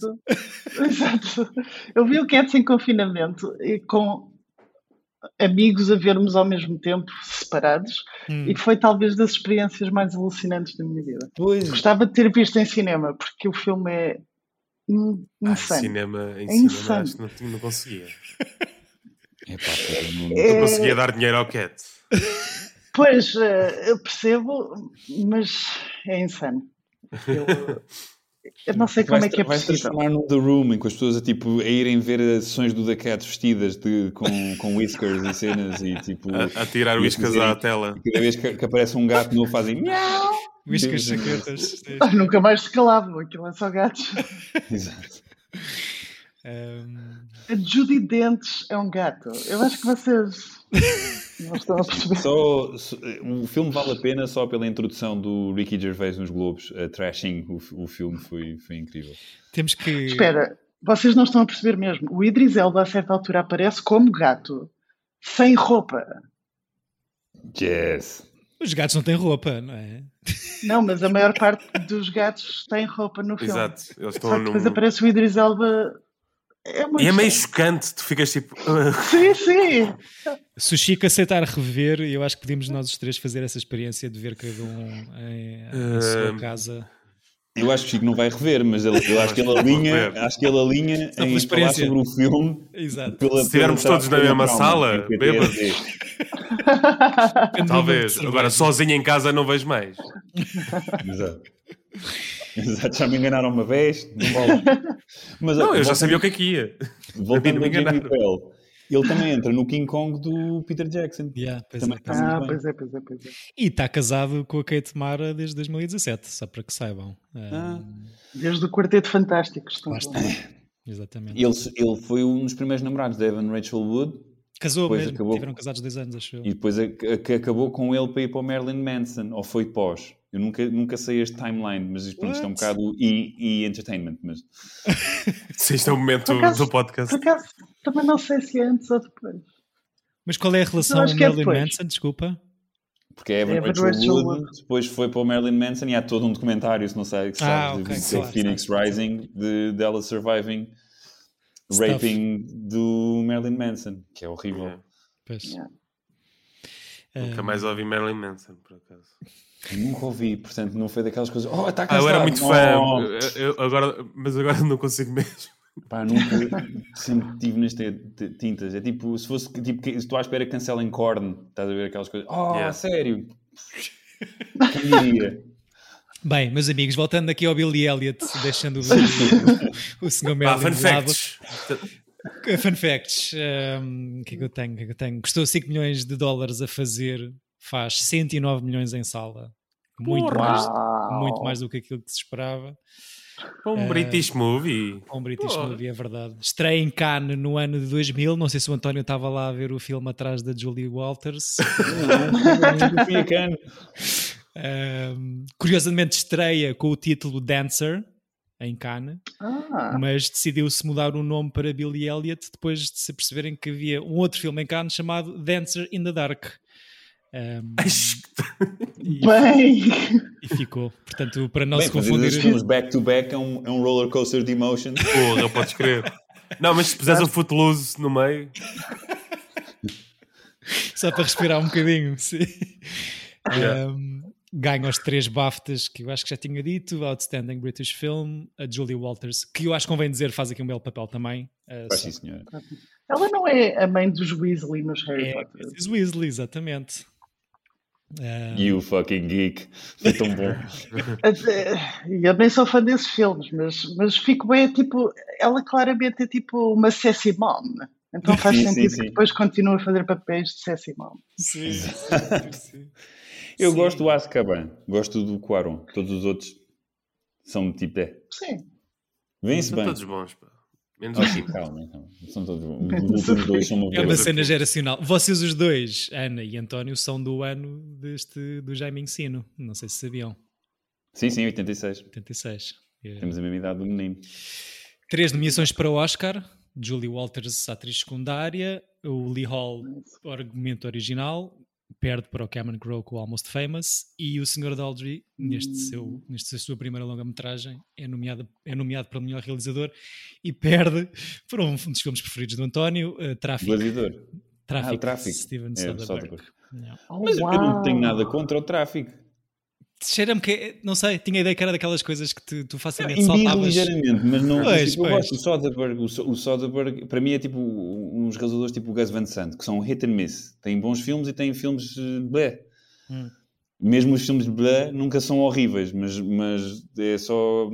Exato. Eu vi o Cats em confinamento e com amigos a vermos ao mesmo tempo, separados, Hum. e foi talvez das experiências mais alucinantes da minha vida. Pois. Gostava de ter visto em cinema, porque o filme é in- Ah, insano. cinema, em É cinema insano. acho que não, não conseguia. Epá, pera, não- É- Não conseguia dar dinheiro ao Cat. Pois, eh, eu percebo, mas é insano. Eu, eu não sei como Vai- é que é vai se possível. transformar num The Room, em que as pessoas a, tipo, a irem ver as sessões do The Cat vestidas de, com, com whiskers e cenas e tipo. A, a tirar fazerem- à tela. e Cada vez que, que aparece um gato novo fazem miau. Sim, chaquetas. Ah, Nunca mais se calavam, aquilo é só gatos. Exato. Um, A Judy Dentes é um gato. Eu acho que vocês não estão a perceber. Só, só- o filme vale a pena só pela introdução do Ricky Gervais nos Globos, a trashing o, o filme foi, foi incrível. temos que. Espera, vocês não estão a perceber mesmo. O Idris Elba a certa altura aparece como gato, sem roupa. Yes. Os gatos não têm roupa, não é? Não, mas a maior parte dos gatos tem roupa no filme. Exato. Eles estão Só que num... depois aparece o Idris Elba. É muito E é meio chocante, tu ficas tipo. "Ah, Sim, sim. Se o Chico aceitar rever, eu acho que podemos nós os três fazer essa experiência de ver cada um em, em sua Ehm, casa. Eu acho que o Chico não vai rever, mas ele, eu acho que ele alinha, acho que ele alinha em falar experiência. sobre o filme Exato. pela, Se estivermos todos na mesma sala, do Talvez. Agora, sozinho em casa não vejo mais. Exato. Exato, já me enganaram uma vez, não vale. Mas, Não, eu já sabia o que é que ia. Voltando me a Jamie enganaram. Bell, ele também entra no King Kong do Peter Jackson. Yeah, pois Também é. está muito Ah, pois é, pois é, pois é. E está casado com a Kate Mara desde 2017, só para que saibam. Ah. Um, Desde o Quarteto Fantástico. Exatamente. Ele, ele foi um dos primeiros namorados da Evan Rachel Wood Casou depois mesmo, acabou- tiveram casados dois anos, acho eu. e depois a- a- que acabou com ele para ir para o Marilyn Manson, ou foi pós. Eu nunca, nunca sei este timeline, mas isto, pronto, isto é um bocado e, e entertainment. Mas Se este é o momento acaso- do podcast. Por acaso, também não sei se é antes ou depois. Mas qual é a relação que é Marilyn depois. Manson? Desculpa. porque a Evan Evan Rachel, Wood, depois foi para o Marilyn Manson e há todo um documentário, se não sei, que Ah, sabes, ok, de claro, Phoenix claro. Rising, de, dela surviving Stuff. raping do Marilyn Manson, que é horrível. Yeah. Pois. Yeah. Nunca Um, mais ouvi Marilyn Manson, por acaso. Eu nunca ouvi, portanto não foi daquelas coisas. Oh, está Ah, eu era muito fã, Oh, eu- eu agora, mas agora não consigo mesmo. Pá, nunca sempre tive nas tintas. É tipo, se fosse tipo, que- se estou à espera que cancelem Korn, estás a ver aquelas coisas. Oh, Yeah. sério? Quem diria? Bem, meus amigos, voltando aqui ao Billy Elliot, deixando o, o Sr. Ah, Merlin fun facts. Fun facts. um, O que é que eu tenho? O que é que eu tenho? Custou 5 milhões de dólares a fazer, faz 109 milhões em sala. Muito mais, muito mais do que aquilo que se esperava. Um Eh, British movie. Um British Pô. movie, é verdade. Estreia em Cannes no ano de 2000. Não sei se o António estava lá a ver o filme atrás da Julie Walters. Não, fui a Cannes. Ahm, curiosamente, estreia com o título Dancer em Cannes, Ah, mas decidiu-se mudar o nome para Billy Elliot depois de se perceberem que havia um outro filme em Cannes chamado Dancer in the Dark. Ahm, e, bem. e ficou. Portanto, para não Bem, se confundir. filmes back-to-back é um, é um roller coaster de emotions. Porra, podes crer. Não, mas se puseres o Footloose no meio, Só para respirar um bocadinho, sim. Yeah. Um, ganha os três BAFTAs que eu acho que já tinha dito: Outstanding British Film, a Julie Walters, que eu acho que convém dizer, faz aqui um belo papel também. Uh, sim, senhora. Ela não é a mãe dos Weasley nos Harry é Potter. Mrs. Weasley, exatamente. Um, You fucking geek. Foi tão bom. Eu nem sou fã desses filmes, mas, mas fico bem, tipo, ela claramente é tipo uma sassy mom. Então faz Sim, sim, sentido sim. que depois continue a fazer papéis de sassy mom. sim, sim, sim. Eu Sim. gosto do Azkaban. Gosto do Quaron. Todos os outros são tipo é. Sim. Vêm-se são bem. todos bons. Pá. Menos Kim. calma, calma. São todos bons. Os últimos dois são uma É uma cena geracional. Vocês os dois, Ana e António, são do ano deste, do Jaime Ensino. Não sei se sabiam. Sim, sim, 86. 86. É. Temos a mesma idade do menino. Três nomeações para o Oscar: Julie Walters, atriz secundária, o Lee Hall, argumento original, perde para o Cameron Crowe com o Almost Famous, e o Sr. Daldry, neste seu, nesta sua primeira longa-metragem, é nomeado, é nomeado para o melhor realizador e perde para um dos filmes preferidos do António, uh, Tráfico. Gladiador. Tráfico, Ah, o Tráfico. Steven É, Soderbergh. Oh, Mas eu não tenho nada contra o tráfico. Cheira-me que, não sei, tinha a ideia que era daquelas coisas que tu, tu facilmente Embirro saltavas. ligeiramente, mas não. Pois, tipo, eu pois. gosto do Soderbergh. O, o Soderbergh, para mim, é tipo uns realizadores tipo o Gus Van Sant, que são hit and miss. Têm bons filmes e têm filmes eh, blé. Hum. Mesmo os filmes blé nunca são horríveis, mas, mas é só.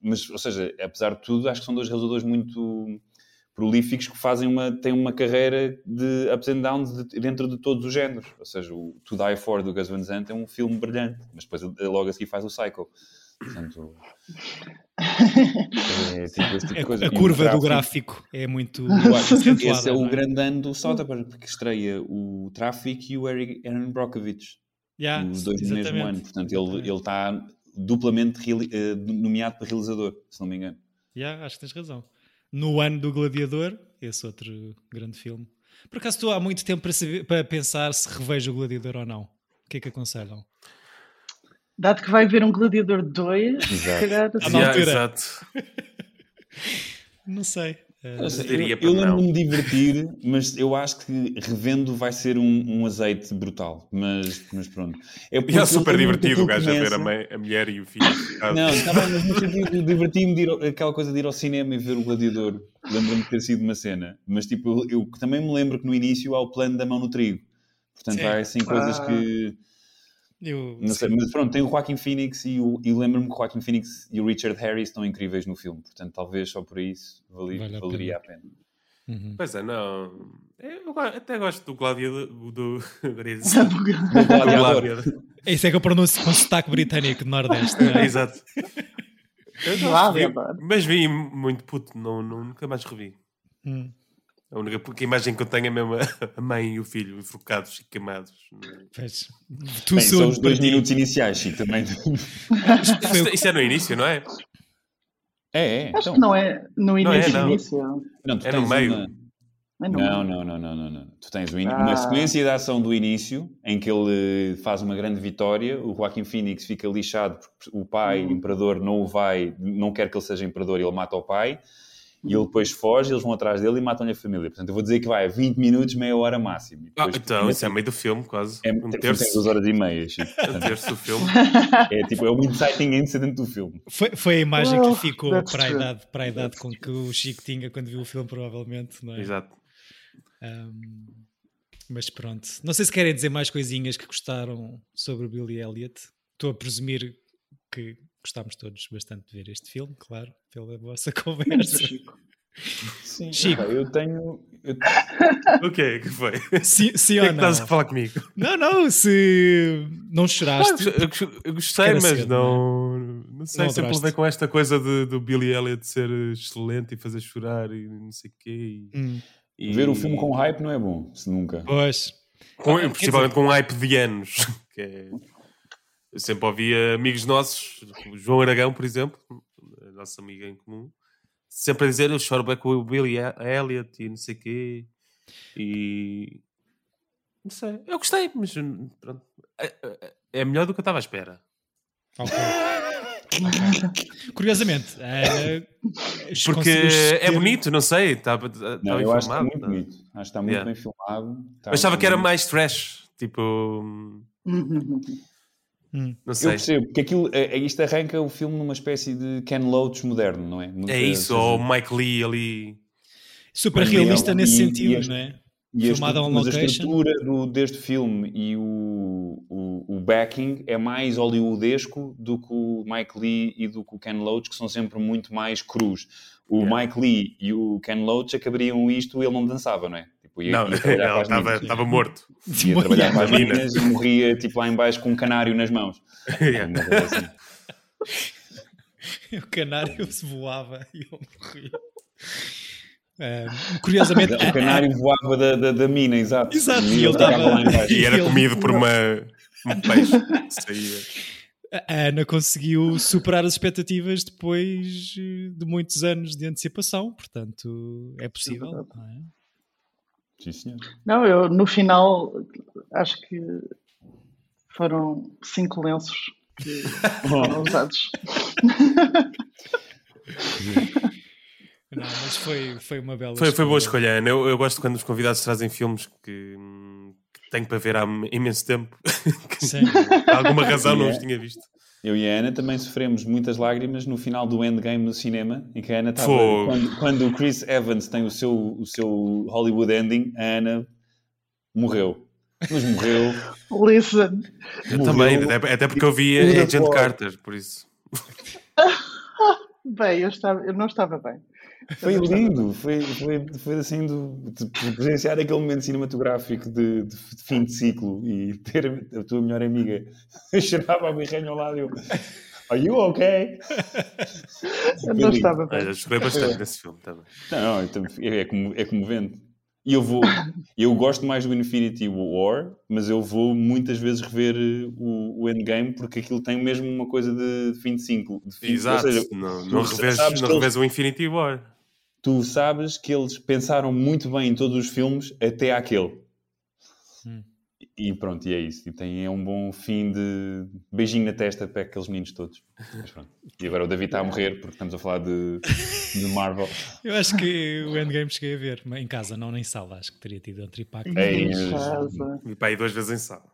Mas, ou seja, apesar de tudo, acho que são dois realizadores muito prolíficos que fazem uma, têm uma carreira de ups and downs de- dentro de todos os géneros. Ou seja, o To Die For do Gus Van Sant é um filme brilhante, mas depois logo a seguir faz o Psycho. Portanto, é tipo esse tipo de A, coisa. a o curva do Tráfico- gráfico é muito eu acho que acentuada, esse é não o grande ano do Soderbergh, porque estreia o Tráfico e o Eric- Aaron Brockovich, Yeah, os dois no mesmo ano. Portanto, ele ele está duplamente eh, nomeado para realizador, se não me engano. Yeah, acho que tens razão. No ano do Gladiador, esse outro grande filme. Por acaso estou há muito tempo para, saber- para pensar se revejo o Gladiador ou não. O que é que aconselham? Dado que vai haver um Gladiador 2, se calhar. Assim, Yeah, altura. exato. Não sei. Eh, Eu, eu- lembro-me de divertir, mas eu acho que revendo vai ser um, um azeite brutal. Mas, mas pronto. É E é super divertido o gajo a ver a, mãe, a mulher e o filho. Não, está bem, mas no sentido, diverti-me de ir ao- aquela coisa de ir ao cinema e ver o Gladiador. Lembro-me de ter sido uma cena. Mas tipo, eu, eu também me lembro que no início há o plano da mão no trigo. Portanto, Sim. há assim coisas Ah. que. Eu, Não sei, mas pronto, tem o Joaquin Phoenix e, o, e lembro-me que o Joaquin Phoenix e o Richard Harris estão incríveis no filme. Portanto, talvez só por isso vali- Vale a valeria a pena. Uhum. Pois é, não. Eu até gosto do Gladiador. Do, Do Gladiador. Isso é que eu pronuncio com sotaque britânico do Nordeste. não é? Exato. Gladiador. vi- mas vi muito puto, não, não- nunca mais revi. Hum. A única porque a imagem que eu tenho é mesmo a- a mãe e o filho enforcados e queimados. Pois. Tu Bem, são os dois minutos iniciais, Chico, também. Isso, isso é no início, não é? É, é. Acho Então, que não é no Não é, início. não. início. não, tu é no meio. uma- É no Não, meio. não, não, não, não, não. Tu tens o in- Ah. uma sequência de ação do início em que ele faz uma grande vitória. O Joaquim Phoenix fica lixado porque o pai, Hum. o imperador, não o vai, não quer que ele seja imperador, ele mata o pai. E ele depois foge, eles vão atrás dele e matam-lhe a família. Portanto, eu vou dizer que vai a 20 minutos, meia hora máximo. E Ah, depois- então, isso é meio do filme, quase. é, um terço, duas horas e meia. Chico. um terço do filme. É tipo, é um inciting incident do filme. Foi, foi a imagem que Well, ficou para a, idade, para a idade com que o Chico tinha quando viu o filme, provavelmente. Não é? Exato. Um, mas pronto. Não sei se querem dizer mais coisinhas que gostaram sobre o Billy Elliot. Estou a presumir que gostámos todos bastante de ver este filme, claro, pela vossa conversa. Sim, Chico. epá, eu tenho. eu- O quê? O que foi? O Sim, sim que é que estás a falar comigo? Não, não, se não Ah, choraste. eu, eu- gostei, mas cedo, não, Não sei, Não sempre levei com esta coisa de, do Billy Elliot ser excelente e fazer chorar e não sei o quê. E, Hum. e- Ver o filme com hype não é bom, se nunca. Pois. com, Ah, principalmente com um hype de anos. Que é- eu sempre ouvia amigos nossos, o João Aragão, por exemplo, a nossa amiga em comum, sempre a dizer eu choro bem com o Billy Elliot e não sei o quê. E não sei, eu gostei, mas pronto. É, é- é melhor do que eu estava à espera. Ok. Curiosamente, eh, Porque conseguiu é bonito, não sei, estava estava Não, eu acho que está informado. muito tá? bonito. Acho que está muito Yeah. bem filmado. Está Eu achava que era mais trash, tipo, hum, não Eu sei. percebo, porque aquilo, é, isto arranca o filme numa espécie de Ken Loach moderno, não é? Muito- É isso, ou ou Mike Lee ali. Super Mas realista nesse e- sentido, e este- não é? e a filmado mas a estrutura do, deste filme e o, o, o backing é mais hollywoodesco do que o Mike Lee e do que o Ken Loach, que são sempre muito mais crus. O Yeah. Mike Lee e o Ken Loach acabariam isto e ele não dançava, não é? Tipo, ia, Não, ia trabalhar estava estava morto. Ia trabalhar para as Na mina. minas e morria tipo lá em baixo com um canário nas mãos. Yeah. Assim. O canário se voava e eu morria. Curiosamente, O canário voava da, da, da mina, exato. Exato, E ele estava-. E era comido por uma, um peixe que saía. a Ana conseguiu superar as expectativas depois de muitos anos de antecipação, portanto é possível. é? Sim, senhor. Não, eu no final acho que foram cinco lenços que foram usados. Não, mas foi, foi uma bela Foi, foi boa escolha, Ana. Eu, eu gosto quando os convidados trazem filmes que, que tenho para ver há imenso tempo. Sim. por alguma razão não os tinha visto. Eu e a Ana também sofremos muitas lágrimas no final do Endgame no cinema, em que a Ana estava. Quando, quando o Chris Evans tem o seu, o seu Hollywood ending, a Ana morreu. Mas morreu. Listen, Eu também, até, até porque eu vi Agent. Carter, por isso. bem, eu, estava, eu não estava bem. Foi lindo, foi, foi, foi assim do, de, de presenciar aquele momento cinematográfico de, de fim de ciclo e ter a tua melhor amiga a chorar para a birranha ao lado e eu, Are you okay? Eu não estava bem. Olha, chorei bastante nesse filme também. Não, não, eu é, como- é comovente. E eu vou, eu gosto mais do Infinity War, mas eu vou muitas vezes rever o, o Endgame porque aquilo tem mesmo uma coisa de fim de ciclo. De fim, Exato. Seja, não não revês o Infinity War. Tu sabes que eles pensaram muito bem em todos os filmes até àquele. Hum. E pronto, e é isso. E tem é um bom fim de beijinho na testa para aqueles meninos todos. Mas pronto. E agora o David está a morrer porque estamos a falar de, de Marvel. Eu acho que o Endgame cheguei a ver, mas em casa, não nem sala, acho que teria tido outro impacto. Ei, Em mas- casa. E para aí duas vezes em sala.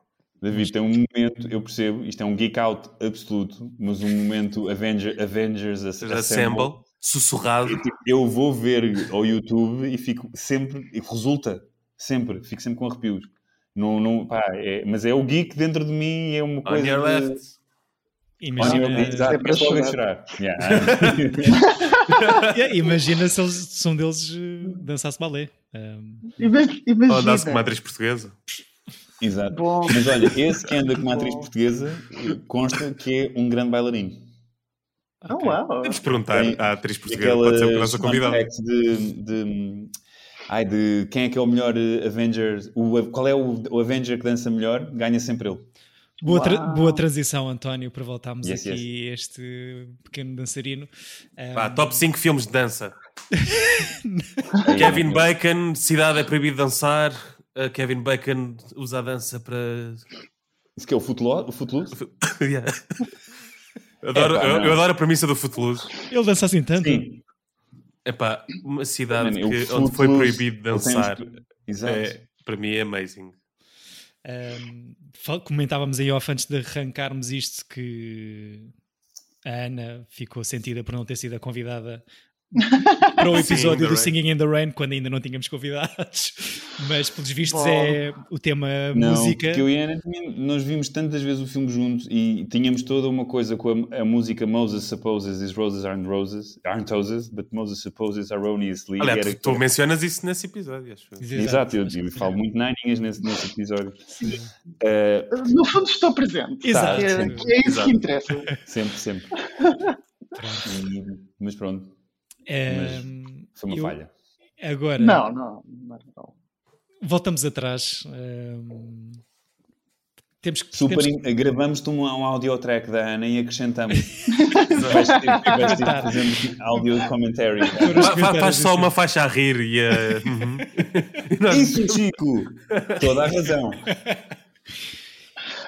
David, tem um momento, eu percebo, isto é um geek out absoluto, mas um momento Avenger, Avengers Assemble. Assemble, sussurrado. Tipo, Eu vou ver ao YouTube e fico sempre, e resulta, sempre, fico sempre com arrepios. Não, não, pá, é- mas é o geek dentro de mim, é uma On coisa. your de- left. On Imagina, your left, exato, É para chorar. chorar. Yeah. Yeah, imagina se, eles, se um deles eh, dançasse balé. Um, Ou andasse com uma atriz portuguesa. Exato. Bom. Mas olha, esse que anda com uma atriz portuguesa consta que é um grande bailarino. Oh, uau. Temos que perguntar Tem à atriz portuguesa. Pode ser a nossa convidada. de, de, ai, de quem é que é o melhor Avenger, o, qual é o, o Avenger que dança melhor, ganha sempre ele. boa, tra- boa transição, António, para voltarmos Yes, aqui a este pequeno dançarino. Um, Vá, top 5 filmes de dança. Kevin Bacon, Cidade é proibido dançar. Uh, Kevin Bacon usa a dança para. Isso que é o Footloose? O Footloose? Yeah. Adoro- É, pá, eu, eu adoro a premissa do Footloose. Ele dança assim tanto. Sim. Epá, uma cidade Mano, o que- onde foi proibido dançar. uns- Exato. É, para mim é amazing. Um, comentávamos aí off antes de arrancarmos isto que a Ana ficou sentida por não ter sido a convidada para o episódio do. Singing in the Rain, quando ainda não tínhamos convidados. Mas, pelos vistos, Bom. é o tema Não, música. porque eu e Ana nós vimos tantas vezes o filme juntos e tínhamos toda uma coisa com a, a música Moses supposes his roses aren't roses, aren't roses, but Moses supposes erroneously. Aliás, era- tu, tu mencionas isso nesse episódio, acho. eu. Exato, eu, eu falo muito naninhas nesse, nesse episódio. Eh, No fundo, estou presente. Exato. Que é, é isso Exato. que interessa. sempre, sempre. E- mas pronto, É, foi uma eu- falha. Agora, Não, não. não, não. voltamos atrás. hum, temos que. Super, temos que- gravamos-te um, um audio track da Ana e acrescentamos. vais ter, um audio commentary. Faz só assim. uma faixa a rir e a. Uhum. Nós- Isso, Chico! Toda a razão.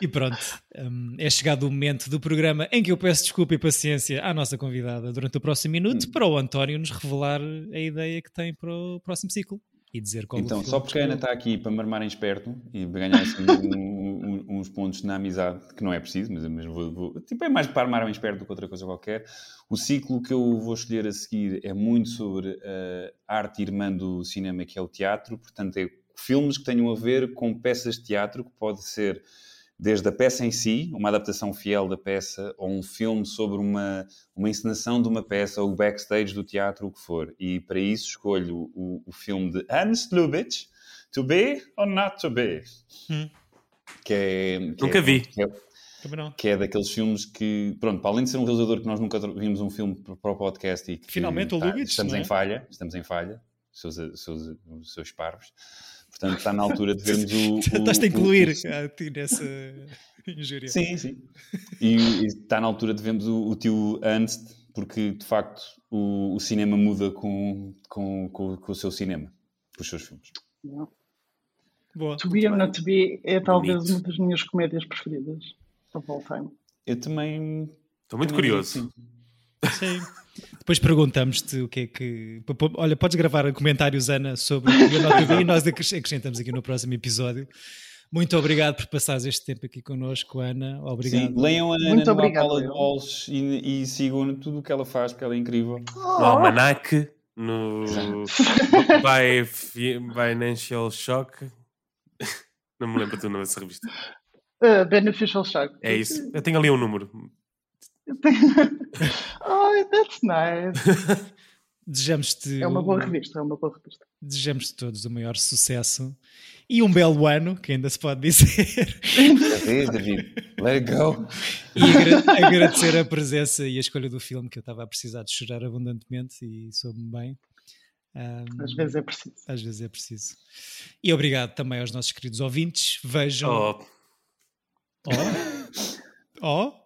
E pronto, hum, é chegado o momento do programa em que eu peço desculpa e paciência à nossa convidada durante o próximo Hum. minuto para o António nos revelar a ideia que tem para o próximo ciclo e dizer qual Então, só que porque a Ana está aqui para me armarem esperto e ganhar assim, um- um- uns pontos na amizade, que não é preciso, mas, mas vou, vou- tipo, é mais para armarem esperto do que outra coisa qualquer. O ciclo que eu vou escolher a seguir é muito sobre a arte irmã do cinema, que é o teatro, portanto, é filmes que tenham a ver com peças de teatro, que pode ser desde a peça em si, uma adaptação fiel da peça, ou um filme sobre uma, uma encenação de uma peça, ou o backstage do teatro, o que for. E para isso escolho o, o filme de Hans Lubitsch, To Be or Not To Be. Hum. Que é, que Nunca é- vi. Que é, que é daqueles filmes que, pronto, para além de ser um realizador que nós nunca vimos um filme para o podcast e que Finalmente o tá, Lubitsch, estamos é? em falha, estamos em falha, seus, seus, seus parvos. Portanto, está na altura de vermos o. o Estás-te a o- incluir o- a ti nessa injúria. Sim, sim. E, e está na altura de vermos o, o tio Ernst, porque de facto o, o cinema muda com, com, com, com o seu cinema, com os seus filmes. Boa. To Be or Not To Be é talvez Bonito. uma das minhas comédias preferidas of all time. Eu também. Estou muito também curioso. sim. Sim. Depois perguntamos-te o que é que. Olha, podes gravar comentários, Ana, sobre o vi e nós acres- acrescentamos aqui no próximo episódio. Muito obrigado por passares este tempo aqui connosco, Ana. Obrigado. Sim, leiam a Ana Muito no obrigado, Apollo eu. Walsh e, e sigam tudo o que ela faz, porque ela é incrível. No Almanac, no by Financial Shock. Não me lembro do nome dessa revista. Uh, Beneficial Shock. É isso. Eu tenho ali um número. oh, that's nice. Desejamos-te. É uma boa revista, é uma boa revista. Desejamos-te todos o maior sucesso e um belo ano, que ainda se pode dizer. David, David, let it go. E agra- agradecer a presença e a escolha do filme, que eu estava a precisar de chorar abundantemente e soube-me bem. Ahm, Às vezes é preciso. às vezes é preciso. E obrigado também aos nossos queridos ouvintes. Vejam. Oh, Oh, oh.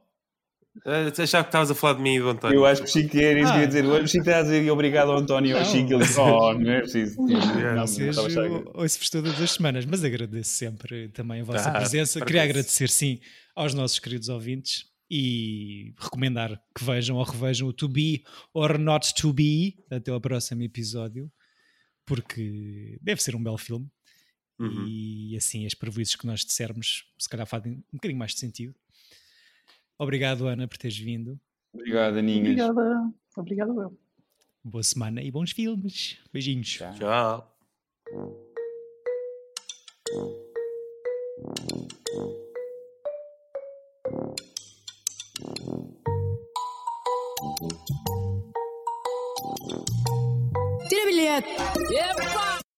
Eh, achava que estavas a falar de mim e do António. Eu acho que o Chico era isso que eu Ah. ia dizer. O Chico está a dizer obrigado ao António e ao. Chico. Ele disse, oh, não é preciso. Não, não Vocês eu ouço-vos todas as semanas, mas agradeço sempre também a vossa Ah, presença. parece. Queria agradecer, sim, aos nossos queridos ouvintes e recomendar que vejam ou revejam o To Be or Not To Be até ao próximo episódio, porque deve ser um belo filme Uhum. e assim as prejuízos que nós dissermos se calhar fazem um bocadinho mais de sentido. Obrigado, Ana, por teres vindo. Obrigado, Aninhas. Obrigada. Obrigada, eu. Boa semana e bons filmes. Beijinhos. Tchau. Tira bilhete. Epa!